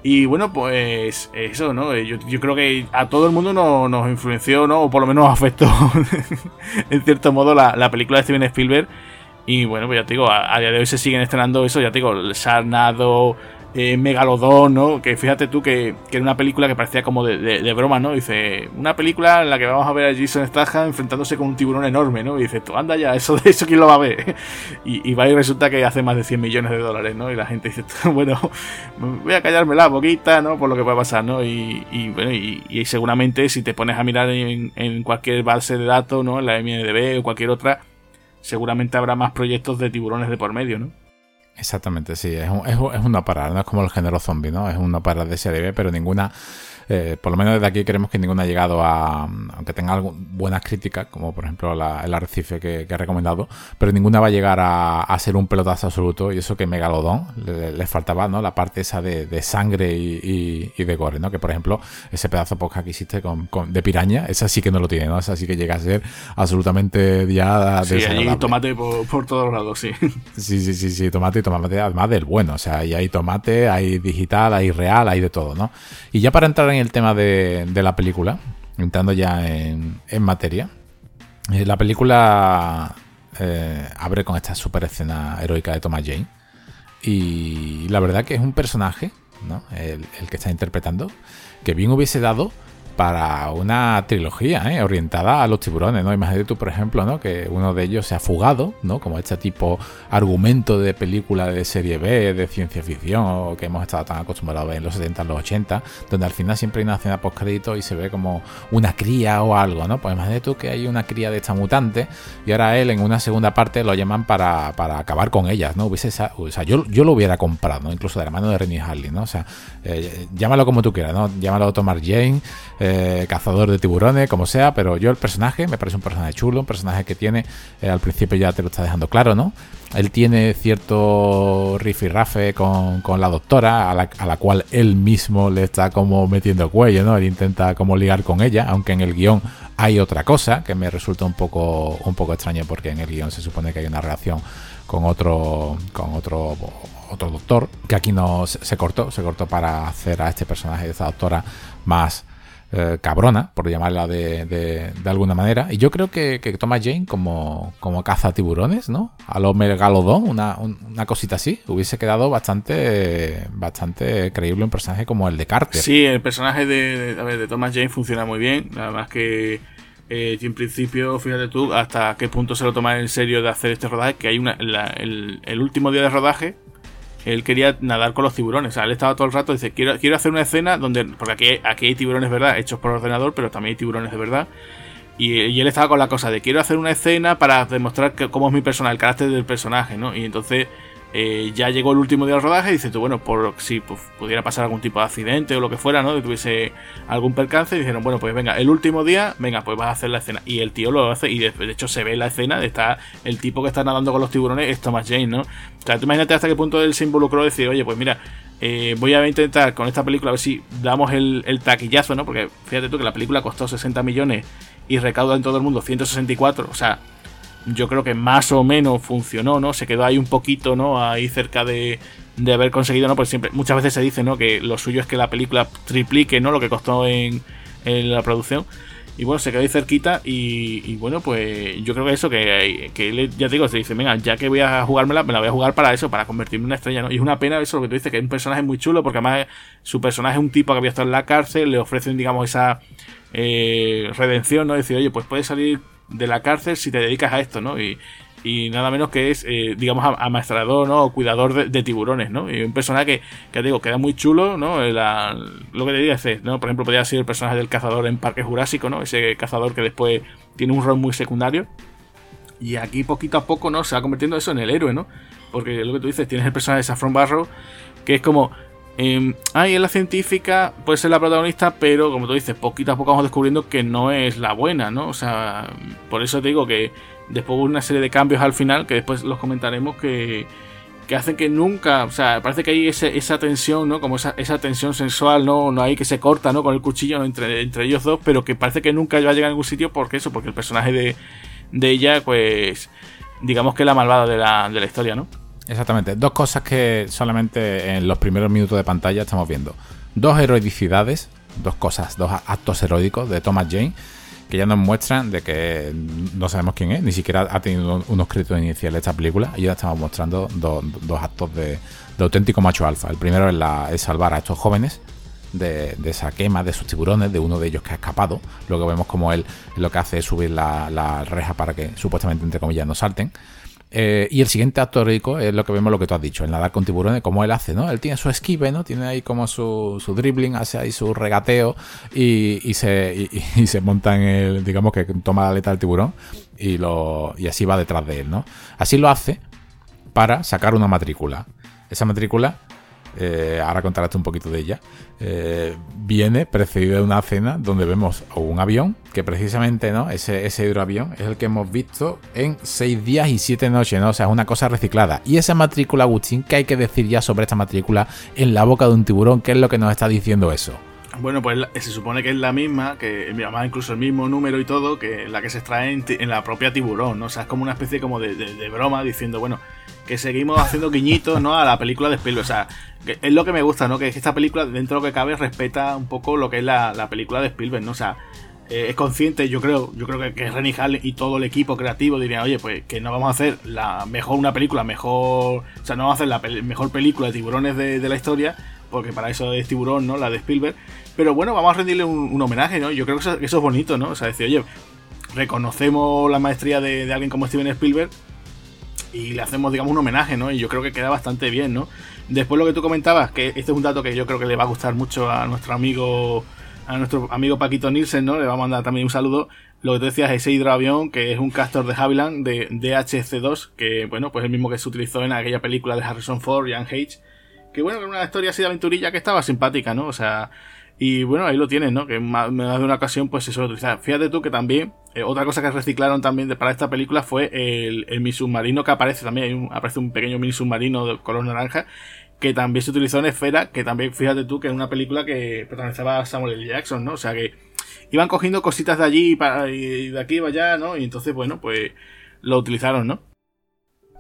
Y bueno, pues eso, ¿no? Yo, yo creo que a todo el mundo nos, influenció, ¿no? O por lo menos afectó en cierto modo la, la película de Steven Spielberg y bueno, pues ya te digo, a, día de hoy se siguen estrenando eso, ya te digo, el Sarnado, eh, Megalodón, ¿no? Que fíjate tú que, que, era una película que parecía como de, broma, ¿no? Dice, una película en la que vamos a ver a Jason Statham enfrentándose con un tiburón enorme, ¿no? Y dice, tú anda ya, eso de eso quién lo va a ver. Y, va y resulta que hace más de 100 millones de dólares, ¿no? Y la gente dice, bueno, voy a callarme la boquita, ¿no? Por lo que puede pasar, ¿no? Y, bueno, y, seguramente si te pones a mirar en, en cualquier base de datos, ¿no? En la MDB o cualquier otra seguramente habrá más proyectos de tiburones de por medio, ¿no? Exactamente, sí, es, es, es una parada, no es como el género zombie, ¿no? Es una parada de serie pero ninguna eh, por lo menos desde aquí creemos que ninguna ha llegado a, aunque tenga buenas críticas, como por ejemplo el arrecife que, que, he recomendado, pero ninguna va a llegar a, ser un pelotazo absoluto y eso que Megalodón le, faltaba, ¿no? La parte esa de, sangre y, de gore, ¿no? Que por ejemplo ese pedazo podcast que hiciste con, de piraña, esa sí que no lo tiene, ¿no? Esa sí que llega a ser absolutamente ya Sí, tomate por, todos lados, sí. Sí, sí, sí, sí, tomate y tomate además del bueno, o sea, ahí hay tomate, hay digital, hay real, hay de todo, ¿no? Y ya para entrar en el tema de, la película, entrando ya en, materia, eh, la película eh, abre con esta super escena heroica de Thomas Jane. Y la verdad que es un personaje, el, que está interpretando, que bien hubiese dado para una trilogía ¿eh? orientada a los tiburones, ¿no? Imagínate tú, por ejemplo, ¿no? Que uno de ellos se ha fugado, ¿no? Como este tipo argumento de película de serie B, de ciencia ficción, que hemos estado tan acostumbrados a ver en los 70, en los 80, donde al final siempre hay una escena post crédito y se ve como una cría o algo, ¿no? Pues imagínate tú que hay una cría de esta mutante y ahora él en una segunda parte lo llaman para, acabar con ellas, ¿no? Hubiese o sea, yo, yo lo hubiera comprado, ¿no? Incluso de la mano de Rennie Harley, ¿no? O sea, eh, llámalo como tú quieras, ¿no? Llámalo Tomar Jane, eh, cazador de tiburones, como sea, pero yo el personaje me parece un personaje chulo, un personaje que tiene, eh, al principio ya te lo está dejando claro, ¿no? Él tiene cierto rifirrafe con, con la doctora, a la, a la, cual él mismo le está como metiendo cuello, ¿no? Él intenta como ligar con ella, aunque en el guion hay otra cosa que me resulta un poco, un poco extraño porque en el guion se supone que hay una relación con otro, con otro, otro doctor, que aquí no se cortó, se cortó para hacer a este personaje de esta doctora más eh, cabrona, por llamarla de, de, alguna manera. Y yo creo que, que Thomas Jane como, como caza tiburones, ¿no? A los Megalodon, una, una cosita así, hubiese quedado bastante bastante creíble un personaje como el de Carter. Sí, el personaje de, de Thomas Jane funciona muy bien, nada más que eh, en principio, fíjate tú hasta qué punto se lo toma en serio de hacer este rodaje, que hay una, el, el último día de rodaje él quería nadar con los tiburones. O sea, él estaba todo el rato, dice, quiero, quiero hacer una escena donde, porque aquí, aquí hay tiburones, ¿verdad? Hechos por ordenador, pero también hay tiburones de verdad. Y, él estaba con la cosa de, quiero hacer una escena para demostrar cómo es mi personaje, el carácter del personaje, ¿no? Y entonces eh, ya llegó el último día del rodaje y dice tú, bueno, por si pues, pudiera pasar algún tipo de accidente o lo que fuera, ¿no? Que tuviese algún percance, y dijeron, bueno, pues venga, el último día, venga, pues vas a hacer la escena. Y el tío lo hace, y de, hecho se ve la escena, de está el tipo que está nadando con los tiburones, es Thomas Jane, ¿no? O sea, tú imagínate hasta qué punto él se involucró decir, oye, pues mira, eh, voy a intentar con esta película a ver si damos el, el, taquillazo, ¿no? Porque fíjate tú que la película costó 60 millones y recauda en todo el mundo 164, o sea, yo creo que más o menos funcionó, ¿no? Se quedó ahí un poquito, ¿no? Ahí cerca de, de haber conseguido, ¿no? Pues siempre, muchas veces se dice, ¿no? Que lo suyo es que la película triplique, ¿no? Lo que costó en, la producción. Y bueno, se quedó ahí cerquita y, bueno, pues yo creo que eso, que, que ya te digo, se dice, venga, ya que voy a jugármela, me la voy a jugar para eso, para convertirme en una estrella, ¿no? Y es una pena eso, lo que tú dices, que es un personaje muy chulo, porque además su personaje es un tipo que había estado en la cárcel, le ofrecen, digamos, esa eh, redención, ¿no? Decir, oye, pues puedes salir de la cárcel si te dedicas a esto, ¿no? Y, nada menos que es, eh, digamos, amaestrador, ¿no? O cuidador de, tiburones, ¿no? Y un personaje que, que digo, queda muy chulo, ¿no? lo que te diga es, ¿no? Por ejemplo, podría ser el personaje del cazador en Parque Jurásico, ¿no? Ese cazador que después tiene un rol muy secundario. Y aquí poquito a poco, ¿no? Se va convirtiendo eso en el héroe, ¿no? Porque lo que tú dices, tienes el personaje de Saffron Barrow, que es como, eh, es la científica, puede ser la protagonista, pero como tú dices, poquito a poco vamos descubriendo que no es la buena, ¿no? O sea, por eso te digo que después hubo una serie de cambios al final, que después los comentaremos, que, que hacen que nunca, o sea, parece que hay esa tensión, ¿no? Como esa, esa, tensión sensual, ¿no? No hay que se corta, ¿no? Con el cuchillo entre, entre ellos dos, pero que parece que nunca va a llegar a ningún sitio, porque eso, porque el personaje de, de ella, pues, digamos que es la malvada de la, de la historia, ¿no? Exactamente. Dos cosas que solamente en los primeros minutos de pantalla estamos viendo. Dos heroicidades, dos cosas, dos actos heroicos de Thomas Jane, que ya nos muestran de que no sabemos quién es, ni siquiera ha tenido unos créditos iniciales esta película, y ya estamos mostrando dos, actos de, auténtico macho alfa. El primero es, la, es salvar a estos jóvenes de, esa quema de sus tiburones, de uno de ellos que ha escapado. Luego vemos como él lo que hace es subir la, la reja para que supuestamente, entre comillas, no salten. Eh, y el siguiente acto rico es lo que vemos lo que tú has dicho, en nadar con tiburones, como él hace, ¿no? Él tiene su esquive, ¿no? Tiene ahí como su, su dribbling, hace ahí su regateo y, se, y, se monta en el, digamos que toma la aleta del tiburón y, lo, y así va detrás de él, ¿no? Así lo hace para sacar una matrícula. Esa matrícula eh, ahora contarás un poquito de ella, eh, viene precedida de una cena donde vemos un avión, que precisamente ¿no? ese, ese hidroavión es el que hemos visto en seis días y siete noches, ¿no? o sea, es una cosa reciclada. Y esa matrícula, Agustín, ¿qué hay que decir ya sobre esta matrícula en la boca de un tiburón? ¿Qué es lo que nos está diciendo eso? Bueno, pues se supone que es la misma, que además incluso el mismo número y todo, que la que se extrae en, la propia tiburón, ¿no? O sea, es como una especie como de broma diciendo, bueno, que seguimos haciendo guiñitos, ¿no? A la película de Spielberg. O sea, es lo que me gusta, ¿no? Que esta película, dentro de lo que cabe, respeta un poco lo que es la, película de Spielberg, ¿no? O sea, eh, es consciente, yo creo, yo creo que, que Renny Hall y todo el equipo creativo diría, oye, pues que no vamos a hacer la mejor una película, mejor, o sea, no vamos a hacer la mejor película de tiburones de, la historia, porque para eso es Tiburón, ¿no? La de Spielberg. Pero bueno, vamos a rendirle un, homenaje, ¿no? Yo creo que eso, es bonito, ¿no? O sea, decir, oye, reconocemos la maestría de, alguien como Steven Spielberg y le hacemos, digamos, un homenaje, ¿no? Y yo creo que queda bastante bien, ¿no? Después lo que tú comentabas, que este es un dato que yo creo que le va a gustar mucho a nuestro amigo, a nuestro amigo Paquito Nielsen, ¿no? Le vamos a mandar también un saludo. Lo que tú decías, ese hidroavión, que es un castor de Havilland de DHC-2, que, bueno, pues el mismo que se utilizó en aquella película de Harrison Ford y Anne Hayes. Que, bueno, era una historia así de aventurilla que estaba simpática, ¿no? O sea, y bueno, ahí lo tienes, ¿no? Que me da de una ocasión pues se suele utilizar. Fíjate tú que también, eh, otra cosa que reciclaron también para esta película fue el, el mi submarino que aparece también. aparece un pequeño mini submarino de color naranja que también se utilizó en Esfera, que también, fíjate tú, que es una película que protagonizaba Samuel L. Jackson, ¿no? O sea que iban cogiendo cositas de allí y de aquí y allá, ¿no? Y entonces, bueno, pues lo utilizaron, ¿no?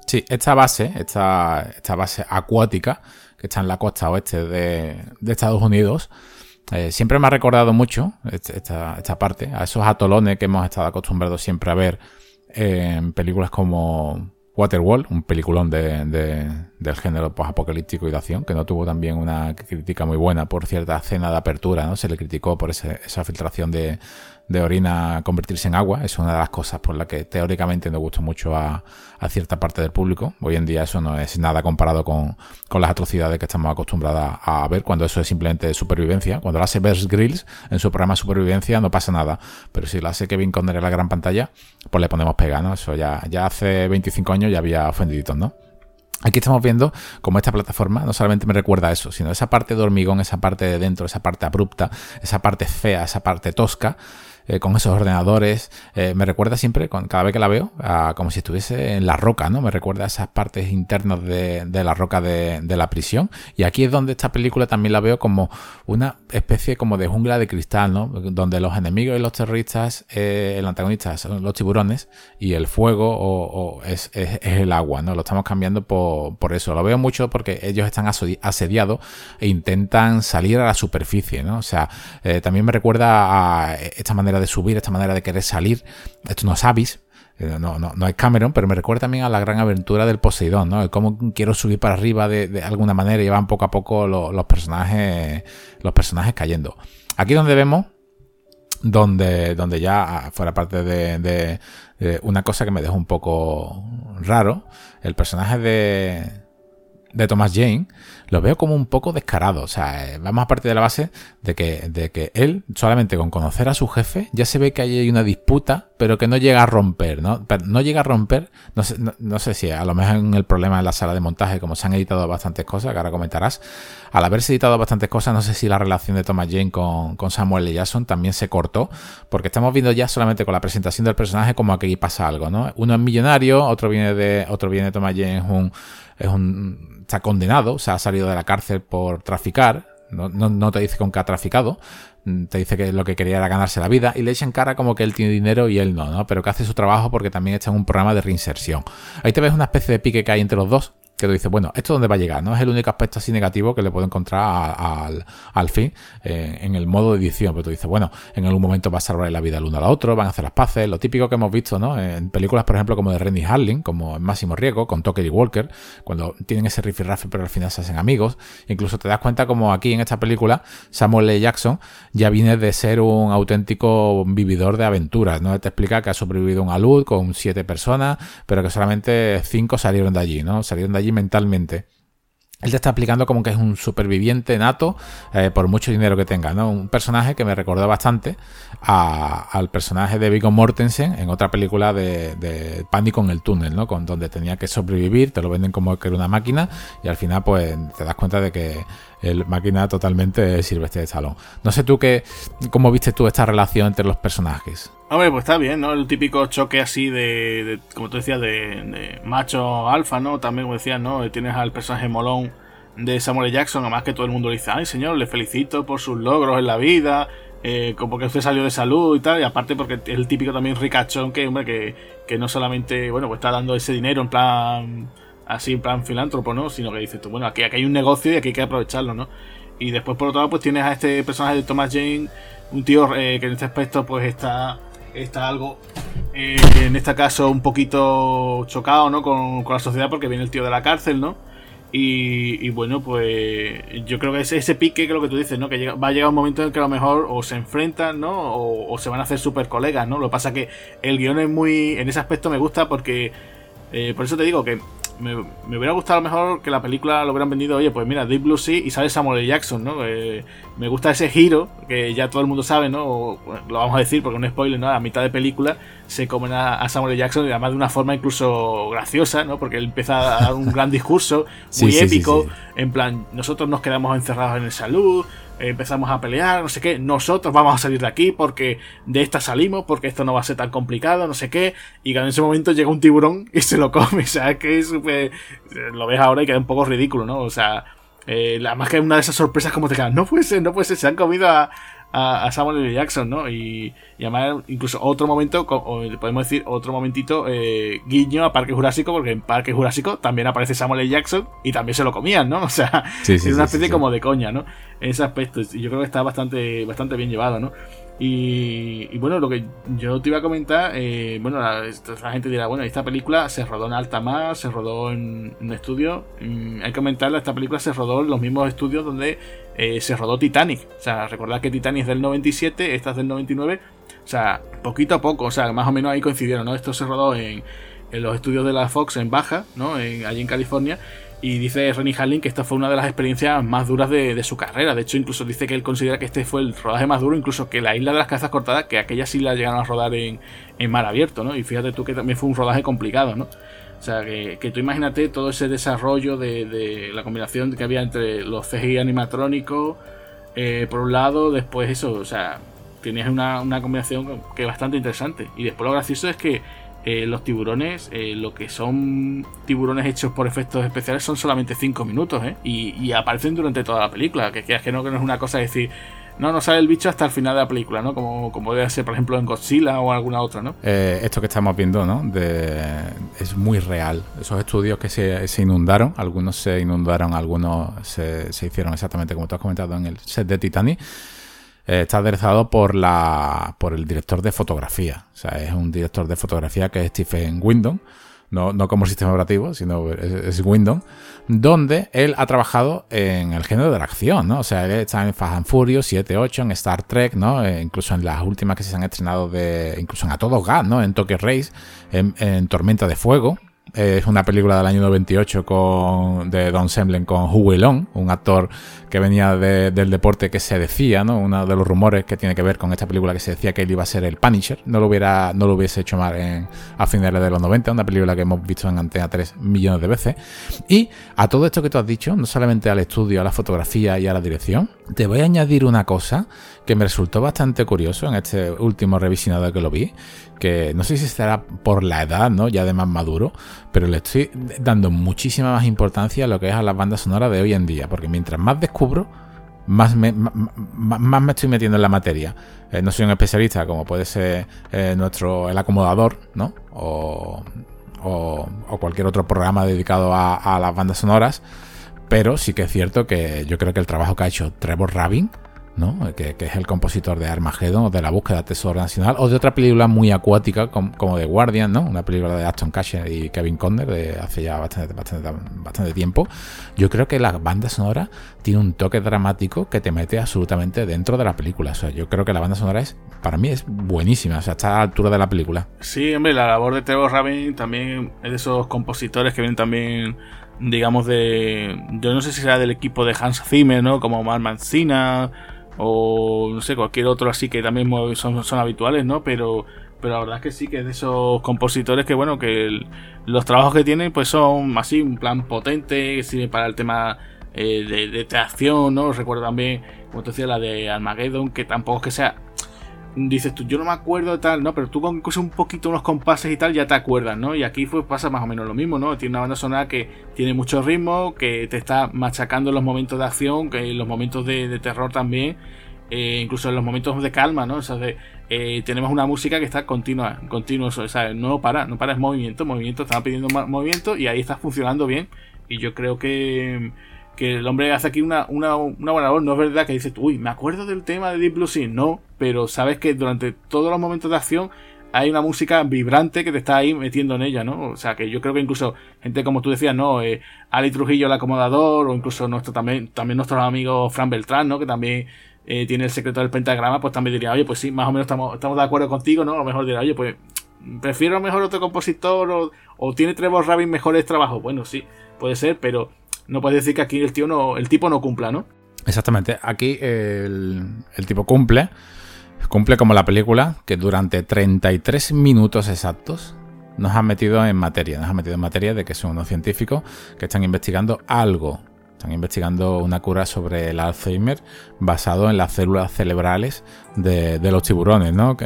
Sí, esta base, esta, esta base acuática, que está en la costa oeste de, de Estados Unidos, eh, siempre me ha recordado mucho esta, esta, parte, a esos atolones que hemos estado acostumbrados siempre a ver en películas como Waterworld, un peliculón de, del género post-apocalíptico y de acción, que no tuvo también una crítica muy buena por cierta escena de apertura, ¿no? Se le criticó por esa filtración de, de orina convertirse en agua. Es una de las cosas por las que teóricamente no gusta mucho a, cierta parte del público. Hoy en día eso no es nada comparado con, las atrocidades que estamos acostumbrados a ver cuando eso es simplemente supervivencia. Cuando lo hace Bears Grills en su programa Supervivencia no pasa nada. Pero si lo hace Kevin Conner en la gran pantalla, pues le ponemos pega, ¿no? Eso ya, ya hace 25 años ya había ofendiditos, ¿no? Aquí estamos viendo cómo esta plataforma no solamente me recuerda a eso, sino esa parte de hormigón, esa parte de dentro, esa parte abrupta, esa parte fea, esa parte tosca, eh, con esos ordenadores. Eh, me recuerda siempre, con, cada vez que la veo, como si estuviese en la roca, ¿no? Me recuerda a esas partes internas de, la roca de, la prisión. Y aquí es donde esta película también la veo como una especie como de jungla de cristal, ¿no? Donde los enemigos y los terroristas, eh, el antagonista son los tiburones y el fuego o, es, el agua, ¿no? Lo estamos cambiando por, por, eso. Lo veo mucho porque ellos están asediados e intentan salir a la superficie, ¿no? O sea, también me recuerda a esta manera de subir, esta manera de querer salir. Esto no es Abyss, eh, no, no, no, es Cameron, pero me recuerda también a la gran aventura del Poseidón, ¿no? cómo quiero subir para arriba de, alguna manera y van poco a poco los, personajes los personajes cayendo. Aquí donde vemos, donde, donde ya fuera parte de, de, una cosa que me dejó un poco raro, el personaje de, de Thomas Jane lo veo como un poco descarado. O sea, eh, vamos a partir de la base de que, de que él, solamente con conocer a su jefe, ya se ve que hay una disputa, pero que no llega a romper, ¿no? no llega a romper, no sé, no, sé si a lo mejor en el problema de la sala de montaje, como se han editado bastantes cosas, que ahora comentarás, al haberse editado bastantes cosas, no sé si la relación de Thomas Jane con, con Samuel L. Jackson también se cortó, porque estamos viendo ya solamente con la presentación del personaje como aquí pasa algo, ¿no? Uno es millonario, otro viene de, otro viene de Thomas Jane, es un, es un está condenado, o sea, ha salido de la cárcel por traficar, no, no, te dice con qué ha traficado, mm, te dice que lo que quería era ganarse la vida y le echan cara como que él tiene dinero y él no, ¿no? Pero que hace su trabajo porque también está en un programa de reinserción. Ahí te ves una especie de pique que hay entre los dos, que tú dices, bueno, ¿esto dónde va a llegar? No es el único aspecto así negativo que le puedo encontrar al, fin eh, en el modo de edición, pero tú dices, bueno, en algún momento va a salvar la vida el uno al otro, van a hacer las paces, lo típico que hemos visto, ¿no? En películas, por ejemplo, como de Rennie Harling, como en Máximo Riesgo, con Tucker y Walker, cuando tienen ese rifirrafe pero al final se hacen amigos, incluso te das cuenta como aquí en esta película, Samuel L. Jackson ya viene de ser un auténtico vividor de aventuras, ¿no? Te explica que ha sobrevivido un alud con siete personas, pero que solamente cinco salieron de allí, ¿no? Salieron de allí mentalmente. Él te está explicando como que es un superviviente nato eh, por mucho dinero que tenga, ¿no? Un personaje que me recordó bastante al personaje de Viggo Mortensen en otra película de, Pánico en el túnel, ¿no? Con donde tenía que sobrevivir, te lo venden como que era una máquina y al final pues te das cuenta de que el máquina totalmente sirve este salón. No sé tú qué, cómo viste tú esta relación entre los personajes. Hombre, pues está bien, ¿no? El típico choque así de, como tú decías, de, macho alfa, ¿no? También, como decías, ¿no? Tienes al personaje molón de Samuel Jackson, además que todo el mundo le dice, ay señor, le felicito por sus logros en la vida, eh, como que usted salió de salud y tal, y aparte porque es el típico también ricachón que, hombre, que, que no solamente, bueno, pues está dando ese dinero en plan, así en plan filántropo, ¿no? Sino que dices tú, bueno, aquí, aquí hay un negocio y aquí hay que aprovecharlo, ¿no? Y después, por otro lado, pues tienes a este personaje de Thomas Jane, un tío eh, que en este aspecto, pues está está algo, eh, en este caso, un poquito chocado ¿no? Con, la sociedad porque viene el tío de la cárcel, ¿no? Y, bueno, pues yo creo que ese, ese pique, que lo que tú dices, ¿no? Que va a llegar un momento en el que a lo mejor o se enfrentan, ¿no? O, se van a hacer super colegas, ¿no? Lo que pasa que el guion es muy... En ese aspecto me gusta porque... Eh, por eso te digo que me, hubiera gustado mejor que la película lo hubieran vendido, oye, pues mira, Deep Blue Sea y sale Samuel. Jackson, ¿no? Eh, me gusta ese giro, que ya todo el mundo sabe, ¿no? lo vamos a decir porque es spoiler, ¿no? A mitad de película se comen a, Samuel. Jackson y además de una forma incluso graciosa, ¿no? Porque él empieza a dar un gran discurso muy épico, en plan, nosotros nos quedamos encerrados en el salud, empezamos a pelear, no sé qué, nosotros vamos a salir de aquí porque de esta salimos, porque esto no va a ser tan complicado, no sé qué, y que en ese momento llega un tiburón y se lo come, o sea, que es súper... Lo ves ahora y queda un poco ridículo, ¿no? O sea, eh, más que una de esas sorpresas como te quedas, no puede ser, no puede ser, se han comido a, a, Samuel L. Jackson, ¿no? Y, y, además, incluso otro momento, podemos decir otro momentito, eh, guiño a Parque Jurásico, porque en Parque Jurásico también aparece Samuel L. Jackson y también se lo comían, ¿no? O sea, es una especie como de coña, ¿no? En ese aspecto, y yo creo que está bastante, bastante bien llevado, ¿no? Y, bueno, lo que yo te iba a comentar, eh, bueno, la, gente dirá, bueno, esta película se rodó en alta mar, se rodó en un estudio. Mm, hay que comentarla, esta película se rodó en los mismos estudios donde eh, se rodó Titanic. O sea, recordad que Titanic es del 97, esta es del 99. O sea, poquito a poco, o sea, más o menos ahí coincidieron, ¿no? Esto se rodó en, en los estudios de la Fox en Baja, ¿no? En, allí en California. Y dice Rennie Harlin que esta fue una de las experiencias más duras de, su carrera. De hecho, incluso dice que él considera que este fue el rodaje más duro, incluso que la isla de las cabezas cortadas, que aquella sí la llegaron a rodar en, mar abierto, ¿no? Y fíjate tú que también fue un rodaje complicado, ¿no? O sea, que, tú imagínate todo ese desarrollo de, la combinación que había entre los CGI animatrónicos, eh, por un lado, después eso, o sea, tienes una, una combinación que es bastante interesante. Y después lo gracioso es que eh, los tiburones, eh, lo que son tiburones hechos por efectos especiales son solamente 5 minutos, ¿eh? Y, aparecen durante toda la película, que, que, que, no, que no es una cosa de decir, no, no sale el bicho hasta el final de la película, ¿no? Como, como debe ser, por ejemplo, en Godzilla o alguna otra, ¿no? Eh, esto que estamos viendo, ¿no? es muy real. Esos estudios que se, se inundaron, algunos se inundaron, algunos se, se hicieron exactamente como tú has comentado en el set de Titanic eh, está aderezado por la por el director de fotografía. O sea, es un director de fotografía que es Stephen Windon, no, no como sistema operativo, sino es, Windon, donde él ha trabajado en el género de la acción, ¿no? O sea, él está en Fast and Furious 7, 8, en Star Trek, ¿no? Eh, incluso en las últimas que se han estrenado de. incluso en A Todo Gas, ¿no? En Tokyo Race, en Tormenta de Fuego, es una película del año 98 con, de Don Semblen con Hugo Long, un actor que venía del deporte que se decía, ¿no? Uno de los rumores que tiene que ver con esta película que se decía que él iba a ser el Punisher. No lo hubiera, no lo hubiese hecho mal en, a finales de los 90, una película que hemos visto en Antena 3 millones de veces. Y a todo esto que tú has dicho, no solamente al estudio, a la fotografía y a la dirección, te voy a añadir una cosa que me resultó bastante curioso en este último revisionado que lo vi, que no sé si será por la edad, ¿no? Ya de más maduro, pero le estoy dando muchísima más importancia a lo que es a las bandas sonoras de hoy en día, porque mientras más descubro, más me, más, me estoy metiendo en la materia. Eh, no soy un especialista como puede ser eh, nuestro el acomodador, ¿no? O, o, cualquier otro programa dedicado a, a las bandas sonoras, pero sí que es cierto que yo creo que el trabajo que ha hecho Trevor Rabin ¿no? Que, es el compositor de Armageddon o de La búsqueda del tesoro nacional o de otra película muy acuática como, The Guardian, ¿no? Una película de Aston Kutcher y Kevin Conner de hace ya bastante, bastante, tiempo. Yo creo que la banda sonora tiene un toque dramático que te mete absolutamente dentro de la película. O sea, yo creo que la banda sonora es, para mí, es buenísima. O sea, está a la altura de la película. Sí, hombre, la labor de Trevor Rabin también es de esos compositores que vienen también digamos de yo no sé si será del equipo de Hans Zimmer, ¿no? Como Mark Mancina o no sé, cualquier otro así que también son, son habituales, ¿no? Pero, pero la verdad es que sí, que es de esos compositores que, bueno, que los trabajos que tienen pues son así, un plan potente, sirve para el tema eh, de, de, acción, ¿no? Recuerdo también, como te decía, la de Armageddon, que tampoco es que sea dices tú, yo no me acuerdo de tal, ¿no? Pero tú con un poquito unos compases y tal ya te acuerdas, ¿no? Y aquí pues pasa más o menos lo mismo, ¿no? Tiene una banda sonora que tiene mucho ritmo, que te está machacando en los momentos de acción, que en los momentos de, terror también, eh, incluso en los momentos de calma, ¿no? O sea, eh, tenemos una música que está continua, continua, o sea, no para, no para, es movimiento, movimiento, estaba pidiendo movimiento y ahí está funcionando bien. Y yo creo que que el hombre hace aquí una, una, una buena labor. No es verdad que dices, uy, me acuerdo del tema de Deep Blue Sea. No, pero sabes que durante todos los momentos de acción hay una música vibrante que te está ahí metiendo en ella, ¿no? O sea, que yo creo que incluso gente como tú decías, ¿no? Eh, Ali Trujillo, el acomodador, o incluso nuestro también, también nuestros amigos Fran Beltrán, ¿no? Que también eh, tiene el secreto del pentagrama, pues también diría, oye, pues sí, más o menos estamos, estamos de acuerdo contigo, ¿no? A lo mejor diría, oye, pues prefiero mejor otro compositor o, o tiene Trevor Rabin mejores trabajos. Bueno, sí, puede ser, pero no puedes decir que aquí el tío no, el tipo no cumpla, ¿no? Exactamente. Aquí el, el tipo cumple. Cumple como la película que durante 33 minutos exactos nos ha metido en materia. Nos ha metido en materia de que son unos científicos que están investigando algo están investigando una cura sobre el Alzheimer basado en las células cerebrales de, los tiburones, ¿no?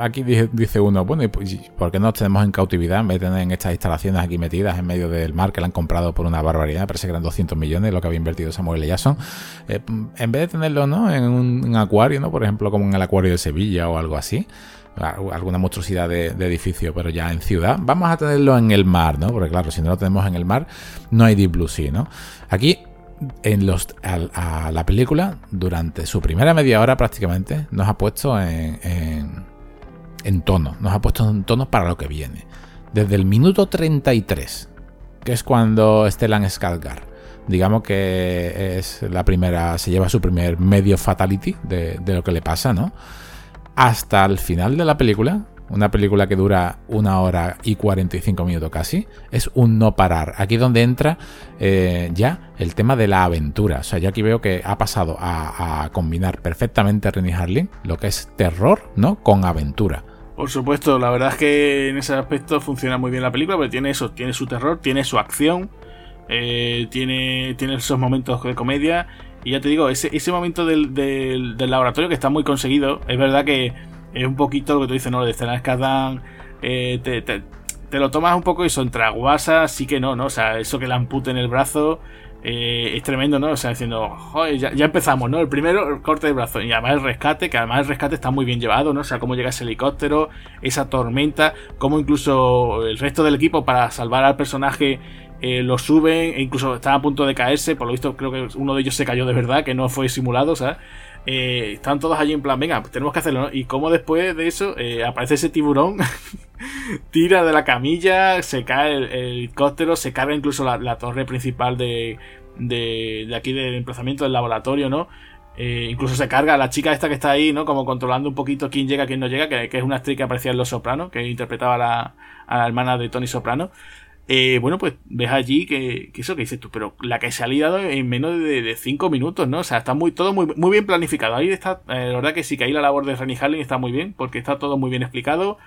aquí dice, uno, bueno, ¿y por qué no tenemos en cautividad en vez de tener en estas instalaciones aquí metidas en medio del mar que la han comprado por una barbaridad? Parece que eran 200 millones lo que había invertido Samuel L. Eh, en vez de tenerlo, ¿no? En un, acuario, ¿no? Por ejemplo, como en el acuario de Sevilla o algo así alguna monstruosidad de, edificio, pero ya en ciudad. Vamos a tenerlo en el mar, ¿no? Porque claro, si no lo tenemos en el mar, no hay Deep Blue Sea, ¿no? Aquí, en los, a, la película, durante su primera media hora prácticamente, nos ha puesto en, en, tono, nos ha puesto en tono para lo que viene. Desde el minuto 33, que es cuando Stellan Skarsgård digamos que es la primera, se lleva su primer medio fatality de, de, lo que le pasa, ¿no? Hasta el final de la película, una película que dura una hora y 45 minutos casi, es un no parar. Aquí donde entra eh, ya el tema de la aventura. O sea, yo aquí veo que ha pasado a, combinar perfectamente Rennie Harlin lo que es terror, ¿no? Con aventura. Por supuesto, la verdad es que en ese aspecto funciona muy bien la película, porque tiene eso, tiene su terror, tiene su acción, eh, tiene, tiene esos momentos de comedia y ya te digo, ese, ese momento del, del, laboratorio que está muy conseguido, es verdad que es un poquito lo que tú dices, ¿no? De escenas que dan, te, lo tomas un poco y son traguasa, sí que no, ¿no? O sea, eso que le ampute en el brazo eh, es tremendo, ¿no? O sea, diciendo, joder, ya, ya, empezamos, ¿no? El primero, el corte de brazo, y además el rescate, que además el rescate está muy bien llevado, ¿no? O sea, cómo llega ese helicóptero, esa tormenta, cómo incluso el resto del equipo para salvar al personaje eh, lo suben e incluso están a punto de caerse. Por lo visto, creo que uno de ellos se cayó de verdad, que no fue simulado. Eh, están todos allí en plan, venga, pues tenemos que hacerlo, ¿no? Y como después de eso eh, aparece ese tiburón, tira de la camilla, se cae el, helicóptero, se carga incluso la, torre principal de, de, aquí del emplazamiento del laboratorio, ¿no? incluso se carga a la chica esta que está ahí, ¿no? Como controlando un poquito quién llega, quién no llega, que, es una actriz que aparecía en Los Sopranos, que interpretaba a la hermana de Tony Soprano. Eh, bueno, pues ves allí que, eso que dices tú, pero la que se ha liado en menos de 5 minutos, ¿no? O sea, está muy, todo muy, muy bien planificado. Ahí está, eh, la verdad que sí que ahí la labor de Rennie Harling está muy bien, porque está todo muy bien explicado.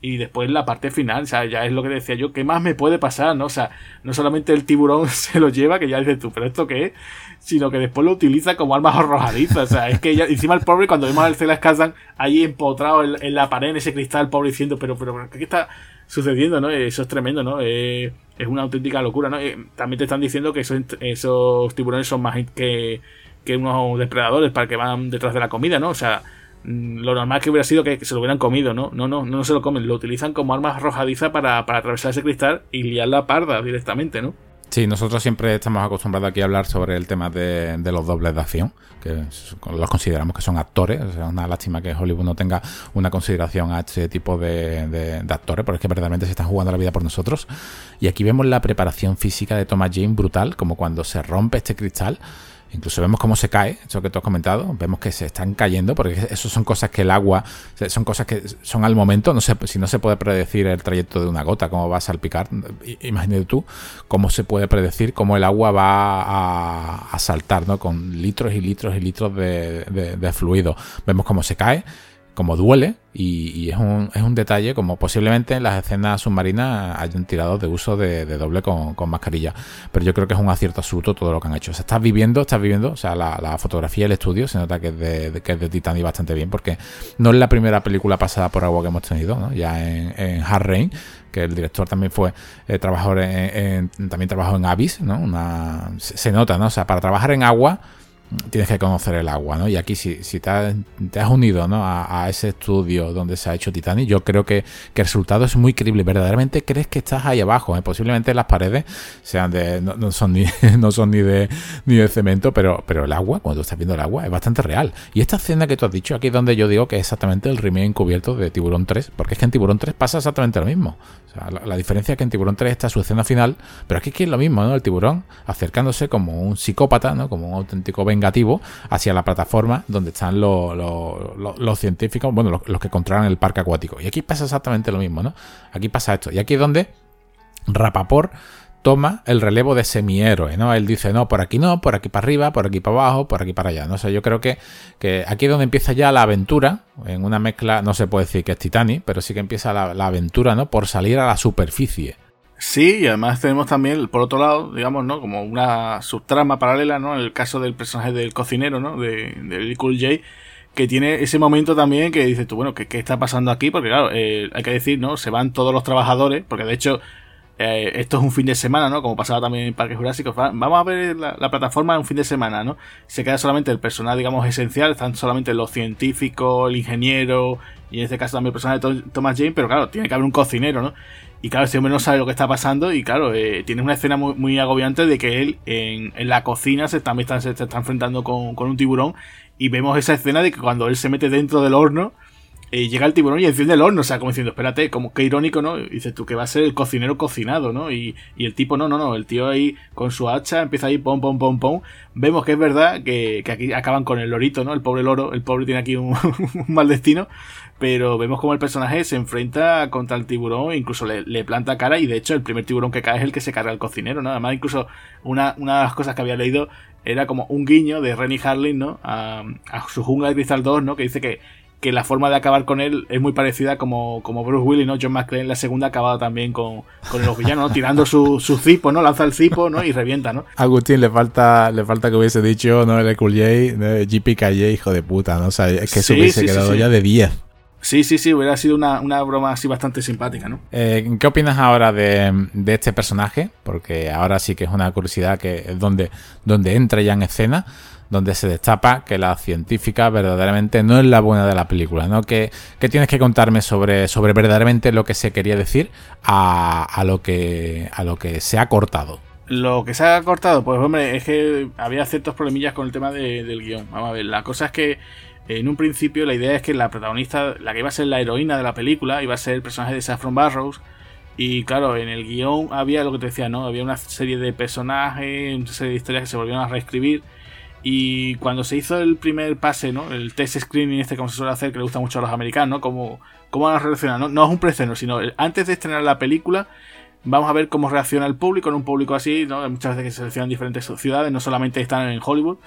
Y después la parte final, o sea, ya es lo que decía yo, ¿qué más me puede pasar? ¿no? O sea, no solamente el tiburón se lo lleva, que ya dices tú, pero esto qué es, sino que después lo utiliza como arma arrojadiza. O sea, es que ya, encima el pobre, cuando vemos al Celas Kazan ahí empotrado en, la pared, en ese cristal, pobre diciendo, pero, pero, ¿qué está? Sucediendo, ¿no? Eso es tremendo, ¿no? Eh, es una auténtica locura, ¿no? Eh, también te están diciendo que esos, tiburones son más que, que unos depredadores para que van detrás de la comida, ¿no? O sea, mm, lo normal que hubiera sido que, se lo hubieran comido, ¿no? No, no, no se lo comen, lo utilizan como arma arrojadiza para, para atravesar ese cristal y liar la parda directamente, ¿no? Sí, nosotros siempre estamos acostumbrados aquí a hablar sobre el tema de, los dobles de acción, que los consideramos que son actores. Es una lástima que Hollywood no tenga una consideración a este tipo de, actores, porque es que verdaderamente se están jugando la vida por nosotros. Y aquí vemos la preparación física de Thomas Jane brutal, como cuando se rompe este cristal Incluso vemos cómo se cae, eso que tú has comentado, vemos que se están cayendo, porque eso son cosas que el agua, son cosas que son al momento, no sé, si no se puede predecir el trayecto de una gota, cómo va a salpicar, imagínate tú cómo se puede predecir cómo el agua va a, saltar, ¿no? Con litros y litros y litros de, de fluido. Vemos cómo se cae, como duele y, es, un, es, un, detalle como posiblemente en las escenas submarinas hayan tirado de uso de, doble con, mascarilla. Pero yo creo que es un acierto absoluto todo lo que han hecho. O sea, estás viviendo, estás viviendo, o sea, la, fotografía y el estudio se nota que es de, que es de Titanic bastante bien porque no es la primera película pasada por agua que hemos tenido, ya en, en Hard Rain que el director también fue eh, trabajador en, también trabajó en Abyss, ¿no? Una, se, se nota, ¿no? O sea, para trabajar en agua tienes que conocer el agua, ¿no? Y aquí si, te, has, unido a, ese estudio donde se ha hecho Titanic, yo creo que, el resultado es muy creíble. Verdaderamente crees que estás ahí abajo, ¿eh? posiblemente las paredes sean de no, son ni no son ni de ni de cemento, pero pero el agua, cuando estás viendo el agua, es bastante real. Y esta escena que tú has dicho, aquí es donde yo digo que es exactamente el remake encubierto de Tiburón 3, porque es que en Tiburón 3 pasa exactamente lo mismo. la, diferencia es que en Tiburón 3 está su escena final, pero aquí es lo mismo, ¿no? El tiburón acercándose como un psicópata, ¿no? Como un auténtico vengativo hacia la plataforma donde están los, científicos, bueno, los, que controlan el parque acuático. Y aquí pasa exactamente lo mismo, ¿no? Aquí pasa esto. Y aquí es donde Rapaport toma el relevo de semihéroe, ¿no? Él dice, no, por aquí no, por aquí para arriba, por aquí para abajo, por aquí para allá, ¿no? sé, yo creo que, que aquí es donde empieza ya la aventura, en una mezcla, no se puede decir que es Titanic, pero sí que empieza la aventura, ¿no? Por salir a la superficie. Sí, y además tenemos también, por otro lado, digamos, ¿no? Como una subtrama paralela, ¿no? El caso del personaje del cocinero, ¿no? De, de Cool J, que tiene ese momento también que dices tú, bueno, ¿qué, ¿qué, está pasando aquí? Porque claro, eh, hay que decir, ¿no? Se van todos los trabajadores, porque de hecho eh, esto es un fin de semana, ¿no? Como pasaba también en Parques Jurásicos. Vamos a ver la, plataforma en un fin de semana, ¿no? Se queda solamente el personal, digamos, esencial. Están solamente los científicos, el ingeniero y en este caso también el personal de Thomas Jane, pero claro, tiene que haber un cocinero, ¿no? Y claro, este hombre no sabe lo que está pasando y claro, eh, tiene una escena muy, agobiante de que él en, la cocina se, también está, se está enfrentando con, con, un tiburón y vemos esa escena de que cuando él se mete dentro del horno, eh, llega el tiburón y enciende el horno, o sea, como diciendo, espérate, como que irónico, ¿no? Dices tú que va a ser el cocinero cocinado, ¿no? Y, y, el tipo, no, no, no, el tío ahí con su hacha empieza ahí, pom, pom, pom, pom. Vemos que es verdad que, que aquí acaban con el lorito, ¿no? El pobre loro, el pobre tiene aquí un mal destino, pero vemos como el personaje se enfrenta contra el tiburón incluso le, planta cara y de hecho el primer tiburón que cae es el que se carga al cocinero, ¿no? Además incluso una, una de las cosas que había leído era como un guiño de Rennie Harlin, ¿no? A, a su jungla de cristal 2, ¿no? Que dice que que la forma de acabar con él es muy parecida como, como Bruce Willis, ¿no? John McClane en la segunda acababa también con, con los villanos, ¿no? Tirando su, su cipo, ¿no? Lanza el cipo, ¿no? Y revienta, ¿no? Agustín, le falta, le falta que hubiese dicho, ¿no? El Cool J, JPKJ, hijo de puta, ¿no? O sea, es que se hubiese quedado ya de 10. Sí, sí, sí, hubiera sido una, broma así bastante simpática, ¿no? Eh, ¿Qué opinas ahora de, de, este personaje? Porque ahora sí que es una curiosidad que es donde, donde entra ya en escena donde se destapa que la científica verdaderamente no es la buena de la película, ¿no? ¿Qué, tienes que contarme sobre, sobre verdaderamente lo que se quería decir a, lo que, a lo que se ha cortado? Lo que se ha cortado, pues hombre, es que había ciertos problemillas con el tema del guion. Vamos a ver, la cosa es que en un principio la idea es que la protagonista, la que iba a ser la heroína de la película, iba a ser el personaje de Saffron Barrows. Y claro, en el guion había lo que te decía, ¿no? Había una serie de personajes, una serie de historias que se volvieron a reescribir. Y cuando se hizo el primer pase, ¿no? El test screening este como se suele hacer, que le gusta mucho a los americanos, ¿no? Cómo, van a reaccionar. No, no es un preestreno, sino antes de estrenar la película, vamos a ver cómo reacciona el público, en un público así, ¿no? Muchas veces que se seleccionan diferentes ciudades, no solamente están en Hollywood.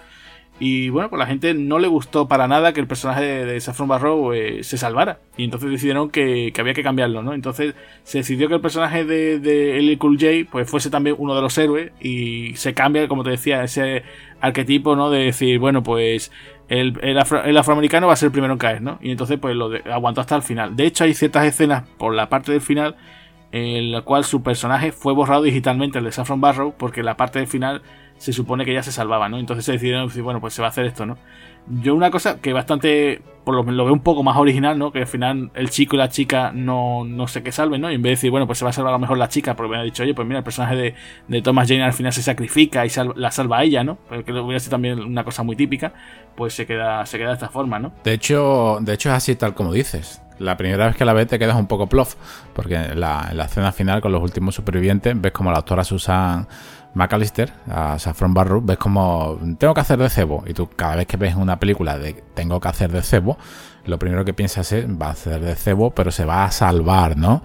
Y bueno, pues la gente no le gustó para nada que el personaje de, Saffron Barrow eh, se salvara. Y entonces decidieron que, había que cambiarlo, ¿no? Entonces se decidió que el personaje de, de Cool J pues fuese también uno de los héroes. Y se cambia, como te decía, ese arquetipo, ¿no? De decir, bueno, pues el, el, afroamericano va a ser el primero en caer, ¿no? Y entonces pues lo aguantó hasta el final. De hecho hay ciertas escenas por la parte del final en la cual su personaje fue borrado digitalmente, el de Saffron Barrow, porque la parte del final se supone que ya se salvaba, ¿no? Entonces se decidieron bueno, pues se va a hacer esto, ¿no? Yo una cosa que bastante, por lo lo veo un poco más original, ¿no? Que al final el chico y la chica no, no sé qué salven, ¿no? Y en vez de decir, bueno, pues se va a salvar a lo mejor la chica, porque me ha dicho, oye, pues mira, el personaje de, de Thomas Jane al final se sacrifica y la salva a ella, ¿no? Porque hubiera sido también una cosa muy típica, pues se queda, se queda de esta forma, ¿no? De hecho, de hecho es así tal como dices. La primera vez que la ves te quedas un poco plof, porque en la, en la escena final con los últimos supervivientes ves como la autora Susan McAllister, a Saffron Barrow, ves como tengo que hacer de cebo. Y tú cada vez que ves una película de tengo que hacer de cebo, lo primero que piensas es va a hacer de cebo, pero se va a salvar, ¿no?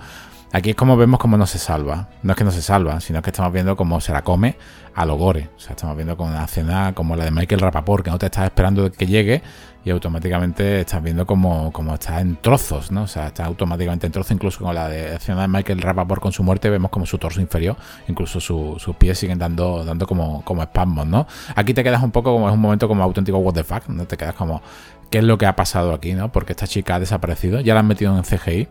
Aquí es como vemos cómo no se salva. No es que no se salva, sino que estamos viendo cómo se la come a lo gore. O sea, estamos viendo con una escena como la de Michael Rapaport, que no te estás esperando que llegue y automáticamente estás viendo como, como está en trozos, ¿no? O sea, está automáticamente en trozos, incluso con la de escena de Michael Rapaport con su muerte, vemos como su torso inferior, incluso sus pies siguen dando, dando como, como espasmos, ¿no? Aquí te quedas un poco como es un momento como auténtico what the fuck, ¿no? Te quedas como, ¿qué es lo que ha pasado aquí, ¿no? Porque esta chica ha desaparecido, ya la han metido en CGI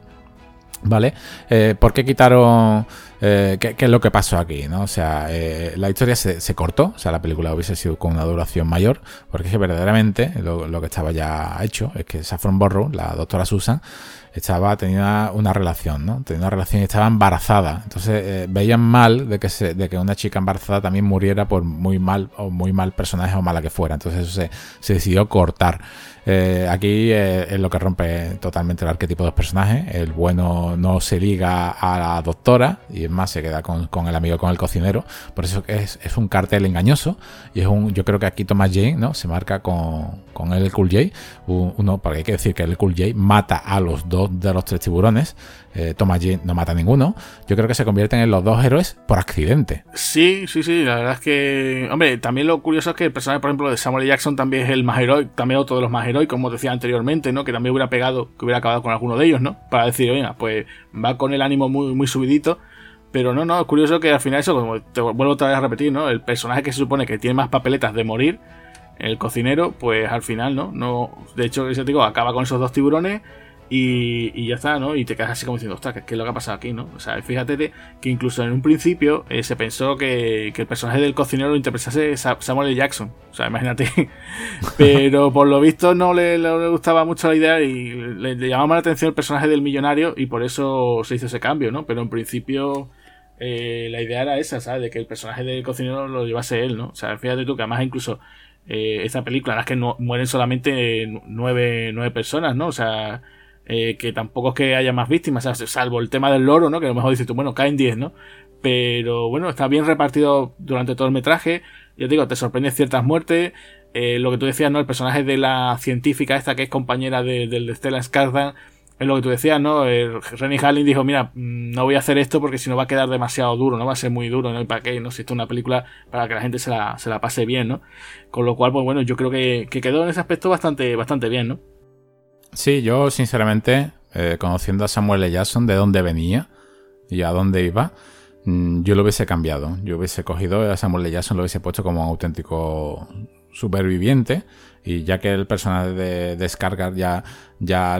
¿Vale? Eh, ¿Por qué quitaron eh, ¿qué, es lo que pasó aquí? ¿no? O sea, eh, la historia se, cortó, o sea, la película hubiese sido con una duración mayor, porque es que verdaderamente lo, que estaba ya hecho es que Saffron Borro, la doctora Susan, estaba tenía una relación, ¿no? Tenía una relación y estaba embarazada. Entonces eh, veían mal de que, se, de que una chica embarazada también muriera por muy mal o muy mal personaje o mala que fuera. Entonces eso se, se decidió cortar. Eh, aquí eh, es lo que rompe totalmente el arquetipo de los personajes. El bueno no se liga a la doctora y más, se queda con, el amigo, con el cocinero. Por eso es, es un cartel engañoso. Y es un, yo creo que aquí Thomas Jane ¿no? se marca con, con el Cool J. Uno, porque hay que decir que el Cool J mata a los dos de los tres tiburones. Eh, Thomas Jane no mata a ninguno. Yo creo que se convierten en los dos héroes por accidente. Sí, sí, sí. La verdad es que. Hombre, también lo curioso es que el personaje, por ejemplo, de Samuel Jackson también es el más heroico, también otro de los más heroicos, como decía anteriormente, ¿no? Que también hubiera pegado, que hubiera acabado con alguno de ellos, ¿no? Para decir, venga, pues va con el ánimo muy, muy subidito. Pero no, no, es curioso que al final eso, como te vuelvo otra vez a repetir, ¿no? El personaje que se supone que tiene más papeletas de morir, el cocinero, pues al final, ¿no? no de hecho, ese digo, acaba con esos dos tiburones y, ya está, ¿no? Y te quedas así como diciendo, ostras, ¿qué es lo que ha pasado aquí, no? O sea, fíjate que incluso en un principio eh, se pensó que, el personaje del cocinero lo interpretase Samuel L. Jackson. O sea, imagínate. Pero por lo visto no le, gustaba mucho la idea y le, llamaba la atención el personaje del millonario y por eso se hizo ese cambio, ¿no? Pero en principio eh, la idea era esa, ¿sabes? De que el personaje del cocinero lo llevase él, ¿no? O sea, fíjate tú que además incluso eh, esta película, es que no, mueren solamente nueve, nueve personas, ¿no? O sea eh, que tampoco es que haya más víctimas, salvo el tema del loro, ¿no? Que a lo mejor dices tú, bueno, caen 10, ¿no? Pero bueno, está bien repartido durante todo el metraje. Yo digo, te sorprende ciertas muertes. Eh, lo que tú decías, ¿no? El personaje de la científica esta que es compañera de, de, Stella Skarsgård es lo que tú decías, ¿no? El Rennie Harlin dijo, mira, mm, no voy a hacer esto porque si no va a quedar demasiado duro, no va a ser muy duro, ¿no? ¿Y para qué? ¿No? Si esto es una película para que la gente se la, se la pase bien, ¿no? Con lo cual, pues bueno, yo creo que, que quedó en ese aspecto bastante, bastante bien, ¿no? Sí, yo sinceramente, eh, conociendo a Samuel L. Jackson, de dónde venía y a dónde iba, mm, yo lo hubiese cambiado. Yo hubiese cogido a Samuel L. Jackson, lo hubiese puesto como un auténtico superviviente y ya que el personaje de descargar ya, ya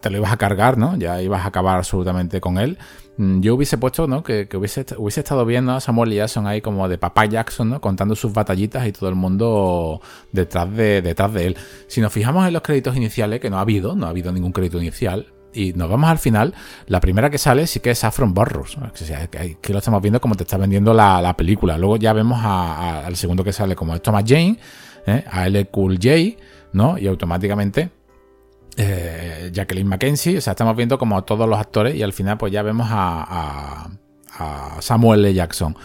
te lo ibas a cargar, ¿no? Ya ibas a acabar absolutamente con él. Mm, yo hubiese puesto, ¿no? Que, hubiese, hubiese estado viendo a Samuel Jackson ahí como de papá Jackson, ¿no? Contando sus batallitas y todo el mundo detrás de, detrás de él. Si nos fijamos en los créditos iniciales, que no ha habido, no ha habido ningún crédito inicial, y nos vamos al final, la primera que sale sí que es Saffron Borrus. Que lo estamos viendo como te está vendiendo la, película. Luego ya vemos al segundo que sale como es Thomas Jane, ¿eh? a L. Cool J, ¿no? Y automáticamente eh, Jacqueline Mackenzie. O sea, estamos viendo como todos los actores y al final pues ya vemos a, a Samuel L. Jackson.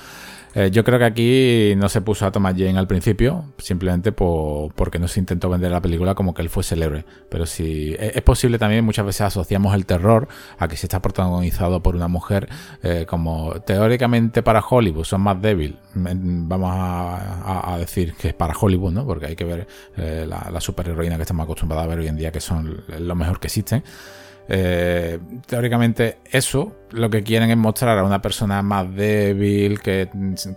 Eh, yo creo que aquí no se puso a Thomas Jane al principio, simplemente porque no se intentó vender la película como que él fuese el. Pero si e, es posible también, muchas veces asociamos el terror a que si está protagonizado por una mujer, eh, como teóricamente para Hollywood son más débiles. Vamos a, decir que es para Hollywood, ¿no? Porque hay que ver eh, la, la superheroína que estamos acostumbrados a ver hoy en día, que son lo mejor que existen. Eh, teóricamente eso lo que quieren es mostrar a una persona más débil, que,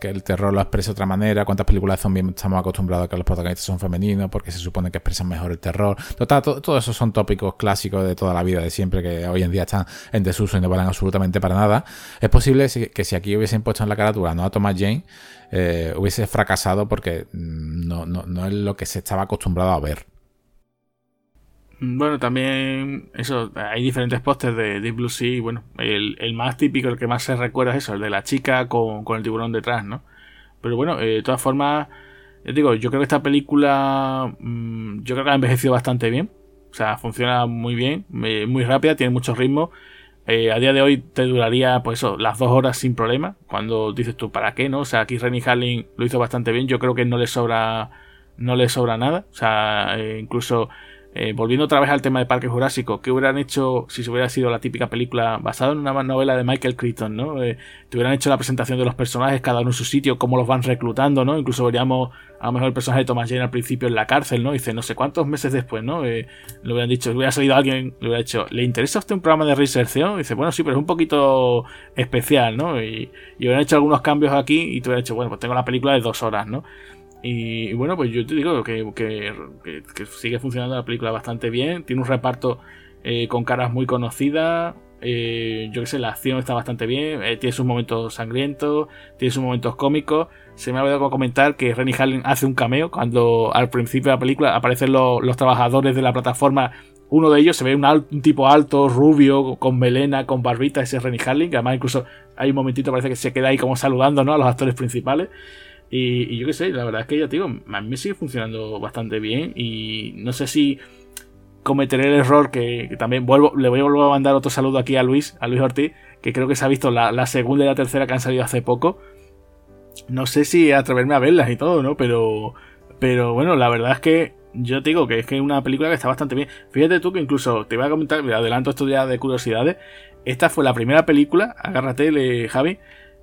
el terror lo expresa de otra manera. ¿Cuántas películas de zombies estamos acostumbrados a que los protagonistas son femeninos porque se supone que expresan mejor el terror? Total, todo, eso son tópicos clásicos de toda la vida, de siempre, que hoy en día están en desuso y no valen absolutamente para nada. Es posible que si aquí hubiesen puesto en la carátula no a Thomas Jane, eh, hubiese fracasado porque no, no es lo que se estaba acostumbrado a ver. Bueno, también eso, hay diferentes pósters de Deep Blue Sea bueno, el, más típico, el que más se recuerda es eso, el de la chica con, el tiburón detrás, ¿no? Pero bueno, eh, de todas formas, digo, yo creo que esta película, mm, yo creo que ha envejecido bastante bien, o sea, funciona muy bien, muy rápida, tiene mucho ritmo. Eh, a día de hoy te duraría, pues eso, las dos horas sin problema. Cuando dices tú, ¿para qué, no? O sea, aquí Rennie Harling lo hizo bastante bien. Yo creo que no le sobra, no le sobra nada. O sea, eh, incluso eh, volviendo otra vez al tema de Parque Jurásico, ¿qué hubieran hecho si se hubiera sido la típica película basada en una novela de Michael Crichton, ¿no? Eh, te hubieran hecho la presentación de los personajes, cada uno en su sitio, cómo los van reclutando, ¿no? Incluso veríamos a lo mejor el personaje de Thomas Jane al principio en la cárcel, ¿no? Dice, no sé cuántos meses después, ¿no? Eh, le hubieran dicho, hubiera salido alguien, le hubiera dicho, ¿le interesa a usted un programa de reinserción? dice, bueno, sí, pero es un poquito especial, ¿no? Y, y hubieran hecho algunos cambios aquí y te hubieran dicho, bueno, pues tengo la película de dos horas, ¿no? Y, bueno, pues yo te digo que, sigue funcionando la película bastante bien. Tiene un reparto eh, con caras muy conocidas. Eh, yo que sé, la acción está bastante bien. Eh, tiene sus momentos sangrientos, tiene sus momentos cómicos. Se me ha olvidado comentar que Rennie Harlin hace un cameo cuando al principio de la película aparecen los, trabajadores de la plataforma. Uno de ellos se ve un, tipo alto, rubio, con melena, con barbita, ese es Rennie Harlin. Que además, incluso hay un momentito, parece que se queda ahí como saludando ¿no? a los actores principales. Y, yo qué sé, la verdad es que ya digo, a mí me sigue funcionando bastante bien. Y no sé si cometeré el error que, también vuelvo, le voy a volver a mandar otro saludo aquí a Luis, a Luis Ortiz, que creo que se ha visto la, segunda y la tercera que han salido hace poco. No sé si atreverme a verlas y todo, ¿no? Pero, pero bueno, la verdad es que yo te digo que es que es una película que está bastante bien. Fíjate tú que incluso te voy a comentar, me adelanto esto ya de curiosidades. Esta fue la primera película, agárrate, Javi,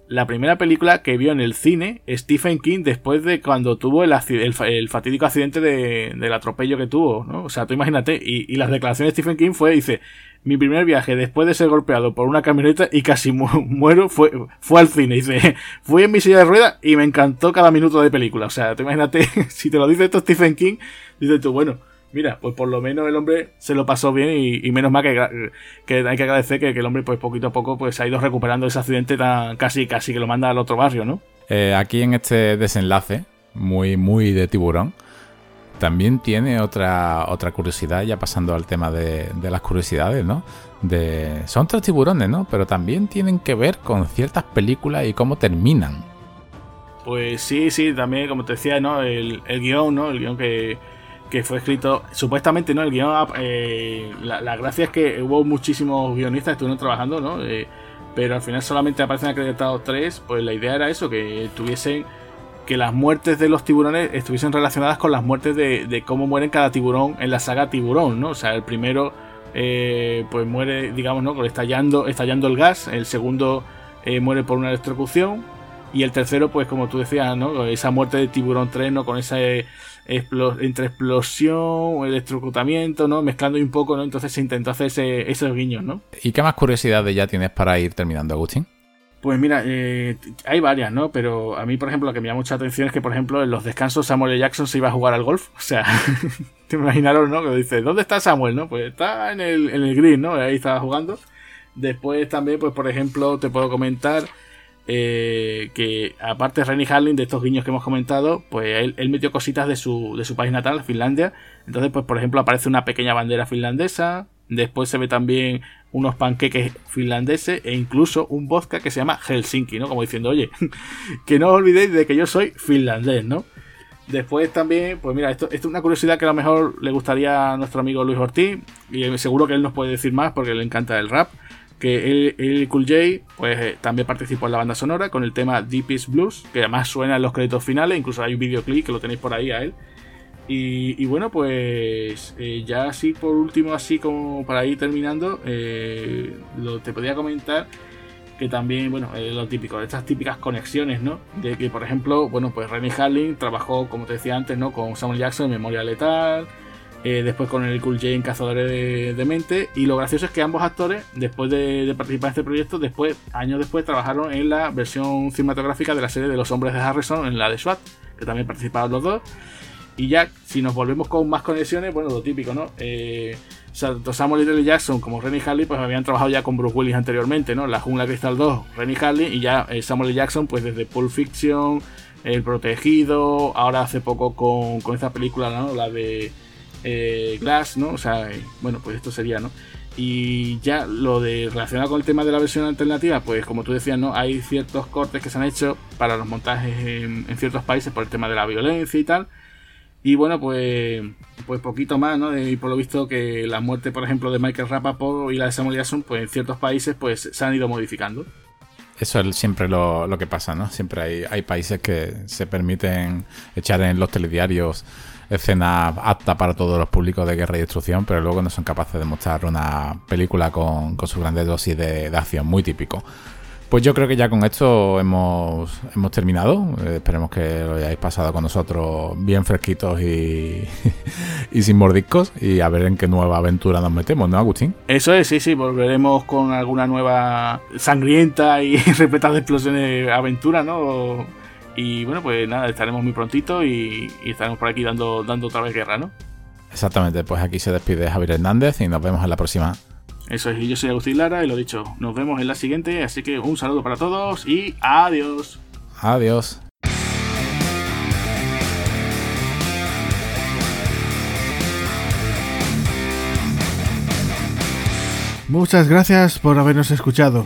la primera película que vio en el cine Stephen King después de cuando tuvo el, el, fatídico accidente de, del atropello que tuvo, ¿no? O sea, tú imagínate, y, las declaraciones de Stephen King fue, dice, mi primer viaje después de ser golpeado por una camioneta y casi muero fue, fue al cine. Dice, fui en mi silla de ruedas y me encantó cada minuto de película. O sea, tú imagínate, si te lo dice esto Stephen King, dices tú, bueno, mira, pues por lo menos el hombre se lo pasó bien y, menos mal que, hay que agradecer que, el hombre pues poquito a poco pues ha ido recuperando ese accidente tan casi casi que lo manda al otro barrio, ¿no? Eh, aquí en este desenlace, muy, muy de tiburón, también tiene otra, otra curiosidad, ya pasando al tema de, las curiosidades, ¿no? De, son tres tiburones, ¿no? Pero también tienen que ver con ciertas películas y cómo terminan. Pues sí, sí, también, como te decía, ¿no? El, el guion, ¿no? El guion que, que fue escrito, supuestamente, ¿no? El guion, eh, la, gracia es que hubo muchísimos guionistas que estuvieron trabajando, ¿no? Eh, pero al final solamente aparecen acreditados tres, pues la idea era eso, que tuviesen, que las muertes de los tiburones estuviesen relacionadas con las muertes de, cómo mueren cada tiburón en la saga Tiburón, ¿no? O sea, el primero, eh, pues muere, digamos, ¿no? Estallando, estallando el gas, el segundo muere por una electrocución, y el tercero, pues como tú decías, ¿no? Esa muerte de tiburón 3, ¿no? Con entre explosión, electrocutamiento, ¿no? Mezclando un poco, ¿no? Entonces se intentó hacer esos guiños, ¿no? ¿Y qué más curiosidades ya tienes para ir terminando, Agustín? Pues mira, eh, hay varias, ¿no? Pero a mí, por ejemplo, lo que me llama mucha atención es que, por ejemplo, en los descansos Samuel L. Jackson se iba a jugar al golf. O sea, te imaginaron, ¿no? Que dice, ¿dónde está Samuel, no? Pues está en el, en el green, ¿no? Ahí estaba jugando. Después también, pues por ejemplo, te puedo comentar eh, que aparte de Rennie Harlin, de estos guiños que hemos comentado, pues él, metió cositas de su, de su país natal, Finlandia. Entonces, pues por ejemplo, aparece una pequeña bandera finlandesa. Después se ve también unos panqueques finlandeses e incluso un vodka que se llama Helsinki, ¿no? Como diciendo, oye, que no os olvidéis de que yo soy finlandés, ¿no? Después también, pues mira, esto, esto, es una curiosidad que a lo mejor le gustaría a nuestro amigo Luis Ortiz, y seguro que él nos puede decir más porque le encanta el rap que el, Cool J pues eh, también participó en la banda sonora con el tema Deepest Blues, que además suena en los créditos finales, incluso hay un videoclip que lo tenéis por ahí a él. Y, bueno, pues eh, ya así por último, así como para ir terminando, eh, lo, te podría comentar que también, bueno, lo típico, estas típicas conexiones, ¿no? De que, por ejemplo, bueno, pues Rennie Harlin trabajó, como te decía antes, ¿no? Con Samuel Jackson en Memoria Letal, eh, después con el Cool J en Cazadores de, Mente. Y lo gracioso es que ambos actores, después de, participar en este proyecto, después, años después, trabajaron en la versión cinematográfica de la serie de los hombres de Harrison, en la de SWAT, que también participaron los dos. Y ya, si nos volvemos con más conexiones, bueno, lo típico, ¿no? Eh, tanto Samuel L. Jackson como Rennie Harley, pues habían trabajado ya con Bruce Willis anteriormente, ¿no? La Jungla Cristal 2, Rennie Harley, y ya eh, Samuel L. Jackson, pues desde Pulp Fiction, El Protegido, ahora hace poco con, con esta película, ¿no? La de eh, Glass, ¿no? O sea, eh, bueno, pues esto sería, ¿no? Y ya lo de relacionado con el tema de la versión alternativa, pues como tú decías, ¿no? Hay ciertos cortes que se han hecho para los montajes en, ciertos países por el tema de la violencia y tal. Y bueno, pues, pues poquito más, ¿no? Y por lo visto que la muerte, por ejemplo, de Michael Rapaport y la de Samuel Jackson, pues en ciertos países pues se han ido modificando. Eso es siempre lo, que pasa, ¿no? Siempre hay, hay países que se permiten echar en los telediarios escena apta para todos los públicos de guerra y destrucción, pero luego no son capaces de mostrar una película con, con su grande dosis de, acción, muy típico. Pues yo creo que ya con esto hemos, hemos terminado. Eh, esperemos que lo hayáis pasado con nosotros bien fresquitos y, y, sin mordiscos. Y a ver en qué nueva aventura nos metemos, ¿no, Agustín? Eso es, sí, sí. Volveremos con alguna nueva sangrienta y repleta de explosiones aventura, ¿no? Y bueno, pues nada, estaremos muy prontito y, estaremos por aquí dando, dando otra vez guerra, ¿no? Exactamente, pues aquí se despide Javier Hernández y nos vemos en la próxima. Eso es, y yo soy Agustín Lara y lo dicho, nos vemos en la siguiente, así que un saludo para todos y adiós. Adiós. Muchas gracias por habernos escuchado.